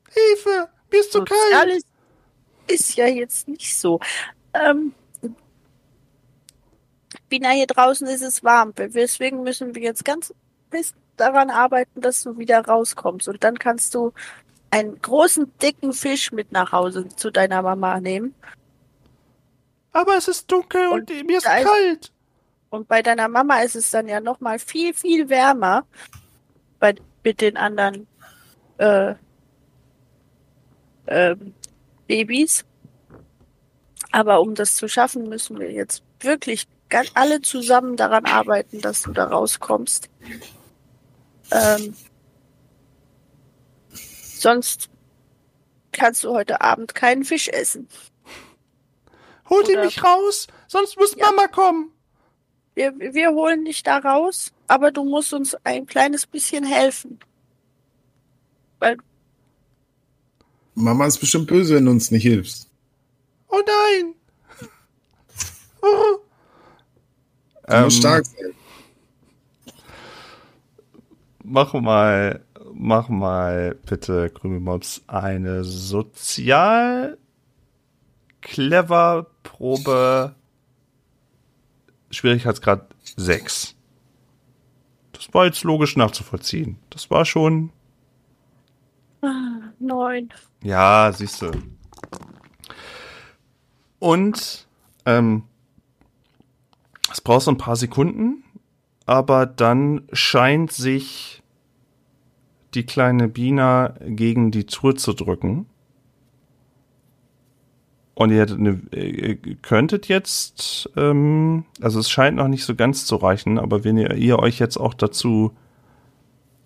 Hilfe, mir ist so kalt! Alles ist ja jetzt nicht so. Ähm, Bina, hier draußen ist es warm. Deswegen müssen wir jetzt ganz fest daran arbeiten, dass du wieder rauskommst. Und dann kannst du einen großen, dicken Fisch mit nach Hause zu deiner Mama nehmen. Aber es ist dunkel und, Und mir ist kalt. Und bei deiner Mama ist es dann ja noch mal viel, viel wärmer. Bei, mit den anderen äh, ähm, Babys. Aber um das zu schaffen, müssen wir jetzt wirklich ganz alle zusammen daran arbeiten, dass du da rauskommst. Ähm, sonst kannst du heute Abend keinen Fisch essen. Holt ihr Oder- mich raus, sonst muss Ja. Mama kommen. Wir, wir holen dich da raus, aber du musst uns ein kleines bisschen helfen. Weil Mama ist bestimmt böse, wenn du uns nicht hilfst. Oh nein! <laughs> Oh. Ähm, stark sein. Mach mal, mach mal bitte, Krümelmops, eine sozial clever Probe Schwierigkeitsgrad 6. Das war jetzt logisch nachzuvollziehen. Das war schon neun. Ja, siehst du. Und ähm, es braucht so ein paar Sekunden, aber dann scheint sich die kleine Bina gegen die Tour zu drücken. Und ihr, hättet eine, ihr könntet jetzt, ähm, also es scheint noch nicht so ganz zu reichen, aber wenn ihr, ihr euch jetzt auch dazu,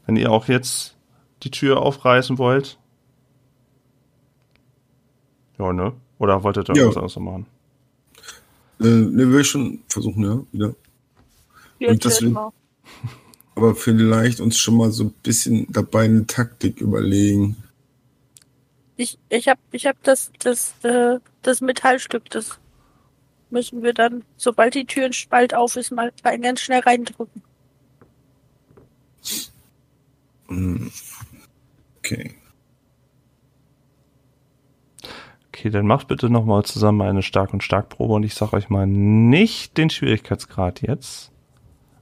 wenn ihr auch jetzt die Tür aufreißen wollt, ja, ne? Oder wolltet ihr Ja. was anderes machen? Äh, ne, will ich schon versuchen, ja, wieder. Wir Und das erzählen will- mal. aber vielleicht uns schon mal so ein bisschen dabei eine Taktik überlegen. Ich, ich hab, ich hab das, das, äh, das Metallstück, das müssen wir dann, sobald die Tür ein Spalt auf ist, mal ganz schnell reindrücken. Hm. Okay. Okay, dann macht bitte nochmal zusammen eine Stark- und Starkprobe und ich sag euch mal nicht den Schwierigkeitsgrad jetzt.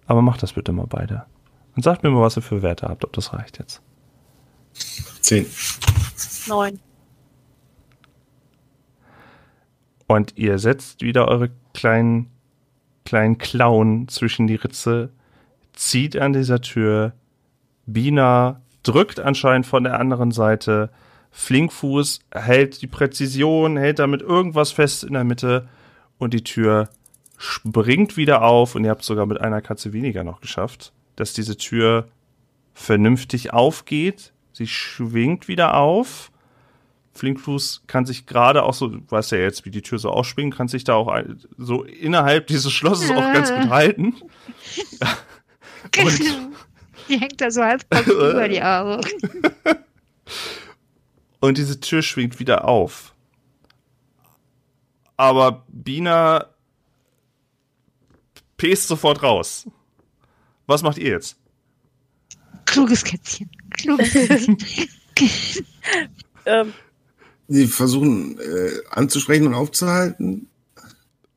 Aber macht das bitte mal beide. Und sagt mir mal, was ihr für Werte habt, ob das reicht jetzt. Zehn. Neun. Und ihr setzt wieder eure kleinen, kleinen Klauen zwischen die Ritze, zieht an dieser Tür, Bina drückt anscheinend von der anderen Seite, Flinkfuß hält die Präzision, hält damit irgendwas fest in der Mitte und die Tür springt wieder auf und ihr habt sogar mit einer Katze weniger noch geschafft, dass diese Tür vernünftig aufgeht. Sie schwingt wieder auf. Flinkfuß kann sich gerade auch so, du weißt ja jetzt, wie die Tür so ausschwingen, kann sich da auch so innerhalb dieses Schlosses auch ganz gut halten. <laughs> Die hängt da so halb <laughs> über die Arme. <laughs> und diese Tür schwingt wieder auf. Aber Bina pest sofort raus. Was macht ihr jetzt? Kluges Kätzchen. Kluges Kätzchen. <laughs> Ähm, Die versuchen äh, anzusprechen und aufzuhalten.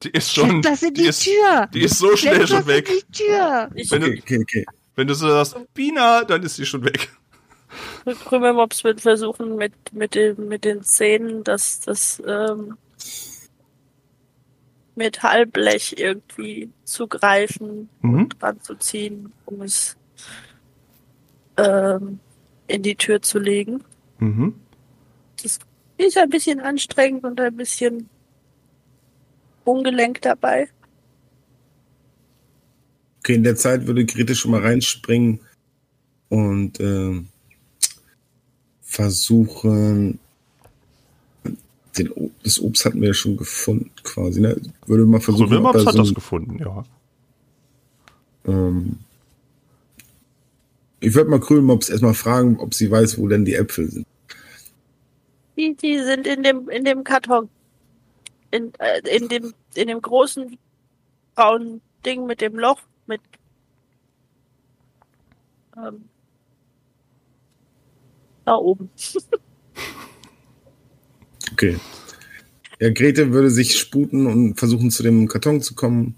Die ist schon. Das in die, die ist, Tür. die ist so schnell Schlepp schon das weg. In die Tür. ich Wenn du- Okay, okay, okay. Wenn du so sagst, Bina, dann ist sie schon weg. Krümelmops wird versuchen, mit, mit, dem, mit den Zähnen das, das ähm, Metallblech irgendwie zu greifen Mhm. und ranzuziehen, um es ähm, in die Tür zu legen. Mhm. Das ist ein bisschen anstrengend und ein bisschen ungelenkt dabei. Okay, in der Zeit würde Grete schon mal reinspringen und ähm, versuchen. Den, O- das Obst hatten wir ja schon gefunden, quasi. Ne? Würde mal versuchen, ob Krümelmops da hat so das gefunden, ja. ähm, ich würde mal Krümelmops erstmal fragen, ob sie weiß, wo denn die Äpfel sind. Die, die sind in dem, in dem Karton. In, äh, in, dem, in dem großen braunen Ding mit dem Loch mit. Ähm, da oben. <laughs> Okay. Ja, Grete würde sich sputen und versuchen, zu dem Karton zu kommen,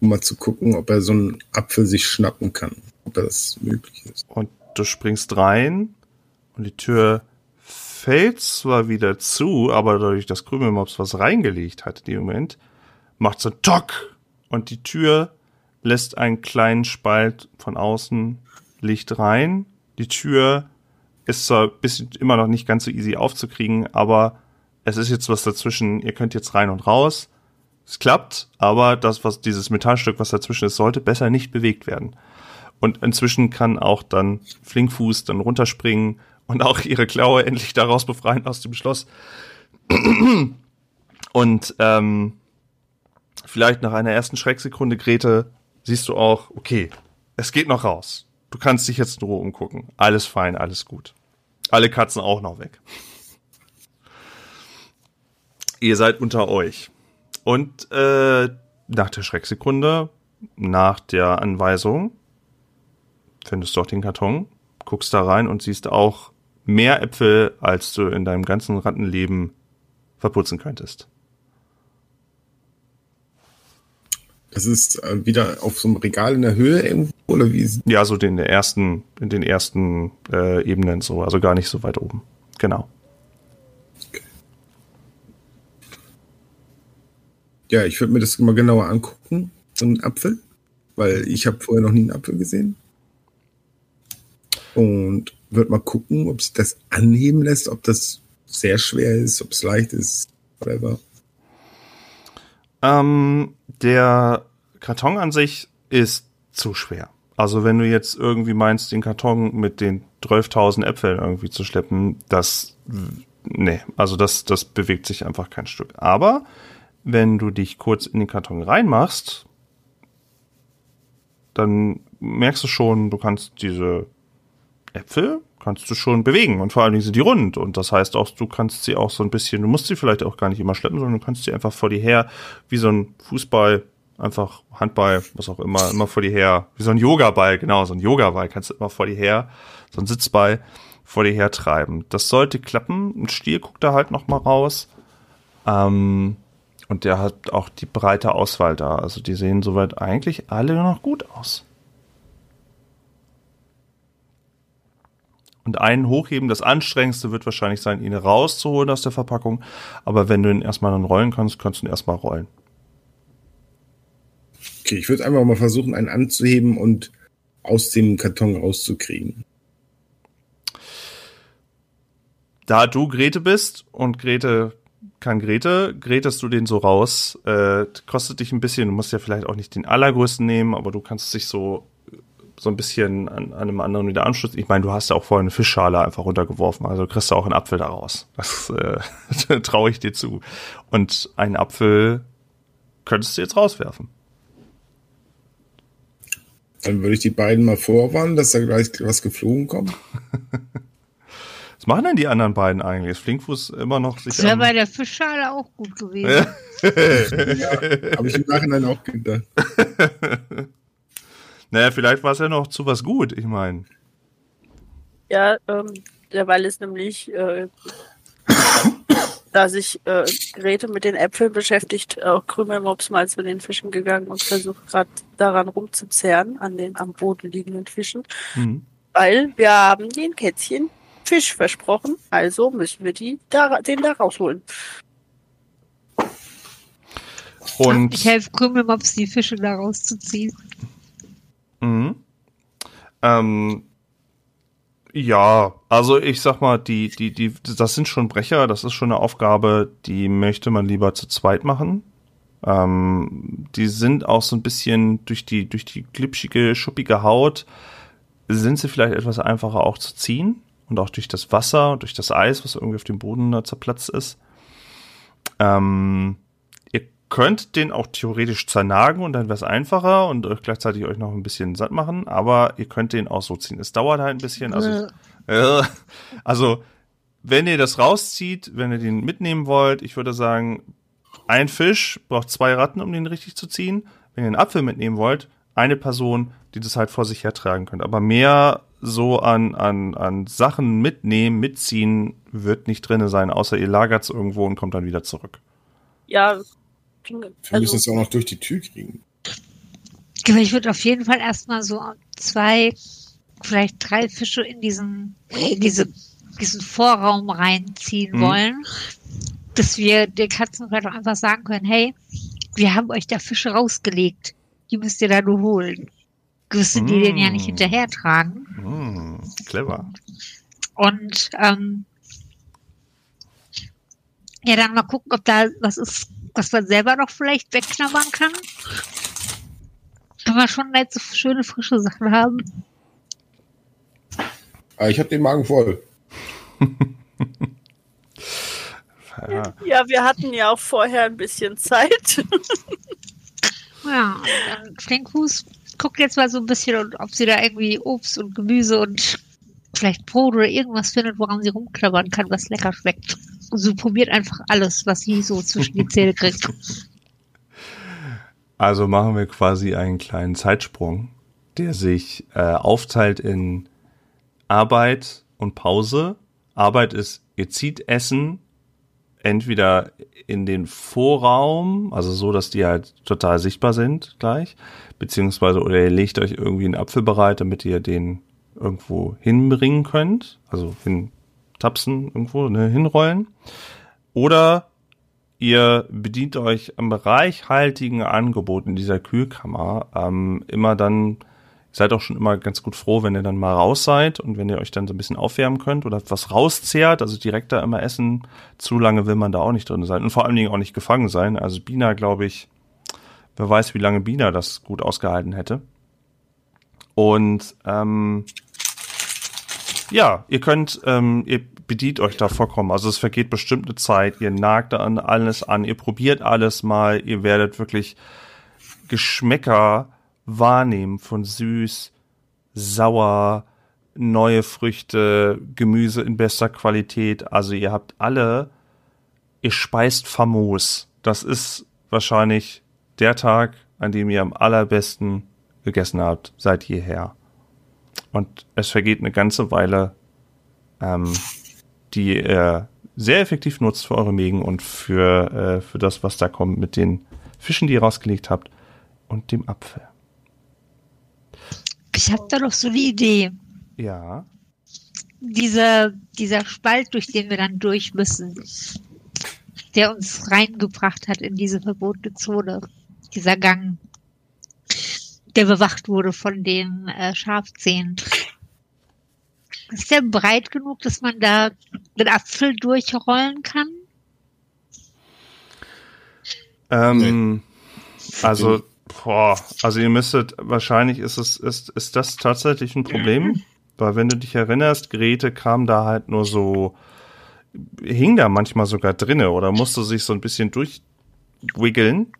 um mal zu gucken, ob er so einen Apfel sich schnappen kann. Ob das möglich ist. Und du springst rein und die Tür fällt zwar wieder zu, aber dadurch, dass Krümelmops was reingelegt hat in dem Moment, macht so Tock und die Tür lässt einen kleinen Spalt von außen Licht rein. Die Tür ist zwar bis immer noch nicht ganz so easy aufzukriegen, aber es ist jetzt was dazwischen. Ihr könnt jetzt rein und raus. Es klappt, aber das, was dieses Metallstück, was dazwischen ist, sollte besser nicht bewegt werden. Und inzwischen kann auch dann Flinkfuß dann runterspringen und auch ihre Klaue endlich daraus befreien aus dem Schloss. Und ähm, vielleicht nach einer ersten Schrecksekunde, Grete, siehst du auch, okay, es geht noch raus. Du kannst dich jetzt in Ruhe umgucken. Alles fein, alles gut. Alle Katzen auch noch weg. Ihr seid unter euch. Und äh, nach der Schrecksekunde, nach der Anweisung, findest du auch den Karton, guckst da rein und siehst auch mehr Äpfel, als du in deinem ganzen Rattenleben verputzen könntest. Das ist äh, wieder auf so einem Regal in der Höhe irgendwo, oder wie? ist- Ja, so den ersten, in den ersten äh, Ebenen so, also gar nicht so weit oben. Genau. Ja, ich würde mir das mal genauer angucken, so einen Apfel, weil ich habe vorher noch nie einen Apfel gesehen. Und würde mal gucken, ob sich das anheben lässt, ob das sehr schwer ist, ob es leicht ist, whatever. Ähm, der Karton an sich ist zu schwer. Also wenn du jetzt irgendwie meinst, den Karton mit den 12.000 Äpfeln irgendwie zu schleppen, das, nee, also das, das bewegt sich einfach kein Stück. Aber wenn du dich kurz in den Karton reinmachst, dann merkst du schon, du kannst diese Äpfel kannst du schon bewegen und vor allen Dingen sind die rund und das heißt auch, du kannst sie auch so ein bisschen, du musst sie vielleicht auch gar nicht immer schleppen, sondern du kannst sie einfach vor dir her, wie so ein Fußball, einfach Handball, was auch immer, immer vor dir her, wie so ein Yoga-Ball, genau, so ein Yoga-Ball kannst du immer vor dir her, so ein Sitzball vor dir her treiben. Das sollte klappen. Ein Stier guckt da halt noch mal raus. Ähm, und der hat auch die breite Auswahl da. Also die sehen soweit eigentlich alle noch gut aus. Und einen hochheben, das anstrengendste wird wahrscheinlich sein, ihn rauszuholen aus der Verpackung. Aber wenn du ihn erstmal dann rollen kannst, kannst du ihn erstmal rollen. Okay, ich würde einfach mal versuchen, einen anzuheben und aus dem Karton rauszukriegen. Da du Grete bist und Grete kann Grete, gretest du den so raus. Äh, kostet dich ein bisschen, du musst ja vielleicht auch nicht den allergrößten nehmen, aber du kannst dich so so ein bisschen an, an einem anderen wieder anschließen. Ich meine, du hast ja auch vorher eine Fischschale einfach runtergeworfen, also kriegst du auch einen Apfel daraus. Das äh, <laughs> traue ich dir zu. Und einen Apfel könntest du jetzt rauswerfen. Dann würde ich die beiden mal vorwarnen, dass da gleich was geflogen kommt. <laughs> Was machen denn die anderen beiden eigentlich? Ist Flinkfuß immer noch sich. Das wäre bei der Fischschale auch gut gewesen. <laughs> ja, habe ich im Nachhinein auch gedacht. Naja, vielleicht war es ja noch zu was gut, ich meine. Ja, ähm, derweil ist nämlich, äh, <coughs> da sich äh, Grete mit den Äpfeln beschäftigt, auch Krümelmops mal zu den Fischen gegangen und versucht gerade daran rumzuzerren, an den am Boden liegenden Fischen. Mhm. Weil wir haben den Kätzchen Fisch versprochen, also müssen wir die da, den da rausholen. Und ich helfe Krümelmops, die Fische da rauszuziehen. Mhm. Ähm, ja, also ich sag mal, die, die, die, das sind schon Brecher, das ist schon eine Aufgabe, die möchte man lieber zu zweit machen. Ähm, die sind auch so ein bisschen durch die, durch die glitschige, schuppige Haut, sind sie vielleicht etwas einfacher auch zu ziehen. Und auch durch das Wasser, durch das Eis, was irgendwie auf dem Boden da zerplatzt ist. Ähm, könnt den auch theoretisch zernagen und dann wäre es einfacher und euch gleichzeitig euch noch ein bisschen satt machen, aber ihr könnt den auch so ziehen. Es dauert halt ein bisschen. Also, äh, also wenn ihr das rauszieht, wenn ihr den mitnehmen wollt, ich würde sagen, ein Fisch braucht zwei Ratten, um den richtig zu ziehen. Wenn ihr einen Apfel mitnehmen wollt, eine Person, die das halt vor sich hertragen könnt. Aber mehr so an, an, an Sachen mitnehmen, mitziehen, wird nicht drinne sein, außer ihr lagert es irgendwo und kommt dann wieder zurück. Ja, wir also, müssen es auch noch durch die Tür kriegen. Ich würde auf jeden Fall erstmal so zwei, vielleicht drei Fische in diesen, in diese, diesen Vorraum reinziehen mhm. wollen, dass wir den Katzen vielleicht auch einfach sagen können, hey, wir haben euch da Fische rausgelegt. Die müsst ihr da nur holen. Müssen mm. die den ja nicht mhm. hinterher tragen. Mm, clever. Und ähm, ja, dann mal gucken, ob da was ist, was man selber noch vielleicht wegknabbern kann. Wenn wir schon jetzt so schöne frische Sachen haben. Ah, ich habe den Magen voll. <laughs> ja, wir hatten ja auch vorher ein bisschen Zeit. <laughs> ja, dann Flinkfuß guckt jetzt mal so ein bisschen, ob sie da irgendwie Obst und Gemüse und vielleicht Brot oder irgendwas findet, woran sie rumklappern kann, was lecker schmeckt. So probiert einfach alles, was sie so zwischen die Zähne kriegt. <laughs> Also machen wir quasi einen kleinen Zeitsprung, der sich äh, aufteilt in Arbeit und Pause. Arbeit ist, ihr zieht Essen entweder in den Vorraum, also so, dass die halt total sichtbar sind gleich, beziehungsweise oder ihr legt euch irgendwie einen Apfel bereit, damit ihr den irgendwo hinbringen könnt, also hintapsen irgendwo, ne, hinrollen. Oder ihr bedient euch am reichhaltigen Angebot in dieser Kühlkammer ähm, immer dann, seid auch schon immer ganz gut froh, wenn ihr dann mal raus seid und wenn ihr euch dann so ein bisschen aufwärmen könnt oder was rauszehrt, also direkt da immer essen. Zu lange will man da auch nicht drin sein und vor allen Dingen auch nicht gefangen sein. Also Bina, glaube ich, wer weiß, wie lange Bina das gut ausgehalten hätte. Und ähm, ja, ihr könnt, ähm, ihr bedient euch da vollkommen. Also es vergeht bestimmt eine Zeit, ihr nagt an alles an, ihr probiert alles mal, ihr werdet wirklich Geschmäcker wahrnehmen von süß, sauer, neue Früchte, Gemüse in bester Qualität. Also ihr habt alle, ihr speist famos. Das ist wahrscheinlich der Tag, an dem ihr am allerbesten gegessen habt seit jeher. Und es vergeht eine ganze Weile, ähm, die ihr sehr effektiv nutzt für eure Mägen und für, äh, für das, was da kommt mit den Fischen, die ihr rausgelegt habt und dem Apfel. Ich habe da doch so eine Idee. Ja. Dieser, dieser Spalt, durch den wir dann durch müssen, der uns reingebracht hat in diese verbotene Zone, dieser Gang, der bewacht wurde von den äh, Schafzähnen. Ist der breit genug, dass man da den Apfel durchrollen kann? Ähm, also, boah, also ihr müsstet, wahrscheinlich ist es, ist, ist das tatsächlich ein Problem, weil wenn du dich erinnerst, Geräte kam da halt nur so, hing da manchmal sogar drinne oder musste sich so ein bisschen durchwiggeln,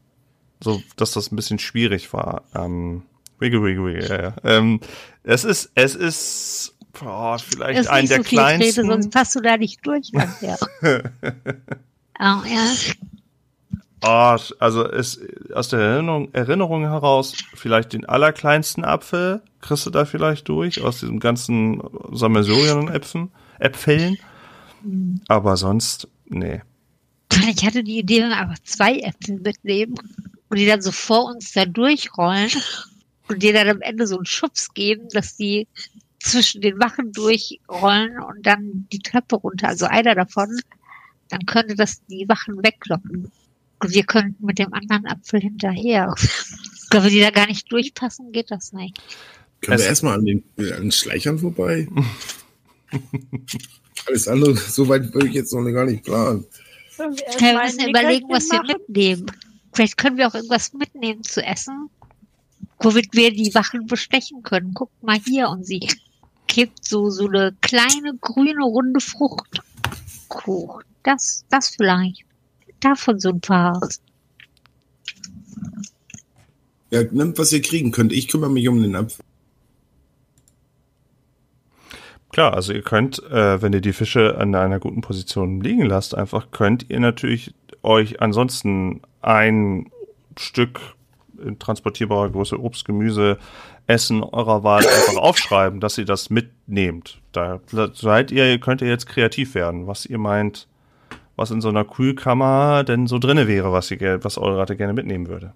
so dass das ein bisschen schwierig war. Ähm, wiggle, wiggle, wiggle, ja, ja. Ähm, es ist, es ist, boah, vielleicht Ist ein nicht der so viel Rede, kleinsten. sonst passt du da nicht durch. Andrea. <laughs> oh, ja. Ah, also ist aus der Erinnerung, Erinnerung heraus vielleicht den allerkleinsten Apfel kriegst du da vielleicht durch aus diesem ganzen Sammelsurian und Äpfen, Äpfeln. Aber sonst, nee. Ich hatte die Idee, einfach zwei Äpfel mitnehmen und die dann so vor uns da durchrollen und dir dann am Ende so einen Schubs geben, dass die zwischen den Wachen durchrollen und dann die Treppe runter, also einer davon, dann könnte das die Wachen weglocken. Und wir könnten mit dem anderen Apfel hinterher. <laughs> Wenn wir die da gar nicht durchpassen, geht das nicht. Können Es- wir erstmal an den, an den Schleichern vorbei? <laughs> Alles andere, so weit würde ich jetzt noch gar nicht planen. Ja, wir müssen überlegen, was wir mitnehmen. Vielleicht können wir auch irgendwas mitnehmen zu essen, womit wir die Wachen bestechen können. Guckt mal hier und sie kippt so, so eine kleine grüne runde Frucht. Kuchen. Das, das vielleicht. Davon so ein paar. Ja, nehmt, was ihr kriegen könnt. Ich kümmere mich um den Apfel. Klar, also ihr könnt, äh, wenn ihr die Fische an einer guten Position liegen lasst, einfach könnt ihr natürlich euch ansonsten ein Stück in transportierbarer Größe Obst, Gemüse, Essen eurer Wahl einfach aufschreiben, dass ihr das mitnehmt. Da seid ihr, könnt ihr jetzt kreativ werden, was ihr meint, was in so einer Kühlkammer denn so drinne wäre, was ihr, was eure Ratte gerne mitnehmen würde.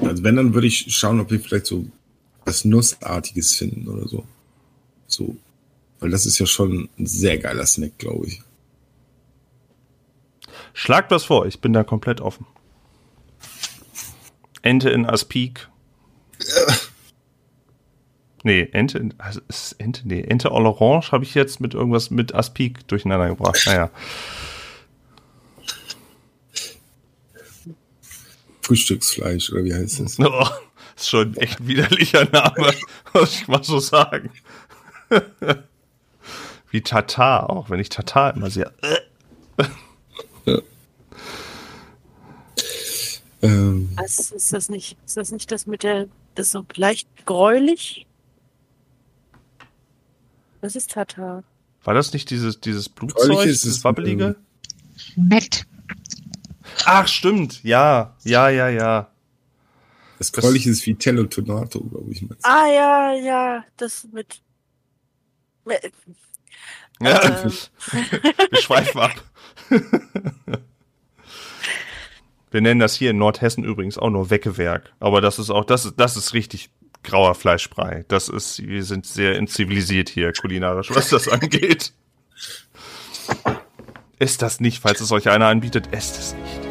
Also wenn, dann würde ich schauen, ob wir vielleicht so was Nussartiges finden oder so. So. Weil das ist ja schon ein sehr geiler Snack, glaube ich. Schlagt was vor, ich bin da komplett offen. Ente in Aspik. <laughs> Nee, Ente, in, also ist Ente, nee, Ente à l'orange habe ich jetzt mit irgendwas mit Aspik durcheinander gebracht. Naja. <laughs> Frühstücksfleisch, oder wie heißt das? Oh, ist schon ein echt widerlicher Name, <laughs> muss ich mal so sagen. Wie Tatar auch, wenn ich Tatar immer sehe. <laughs> Ähm, Was ist das nicht? Ist das nicht das mit der, das ist so leicht gräulich? Das ist Tatar. War das nicht dieses, dieses Blutzeug, ist dieses es, Wabbelige? Nett. Ach, stimmt, ja, ja, ja, ja. das Gräuliche ist Vitello Tonato, glaube ich. meinst? Ah ja, ja, das mit. mit ja. Ähm. Wir schweifen ab. Wir nennen das hier in Nordhessen übrigens auch nur Weckewerk. Aber das ist auch, das ist, das ist richtig grauer Fleischbrei. Das ist, wir sind sehr zivilisiert hier kulinarisch, was das angeht. Esst das nicht, falls es euch einer anbietet, esst es nicht.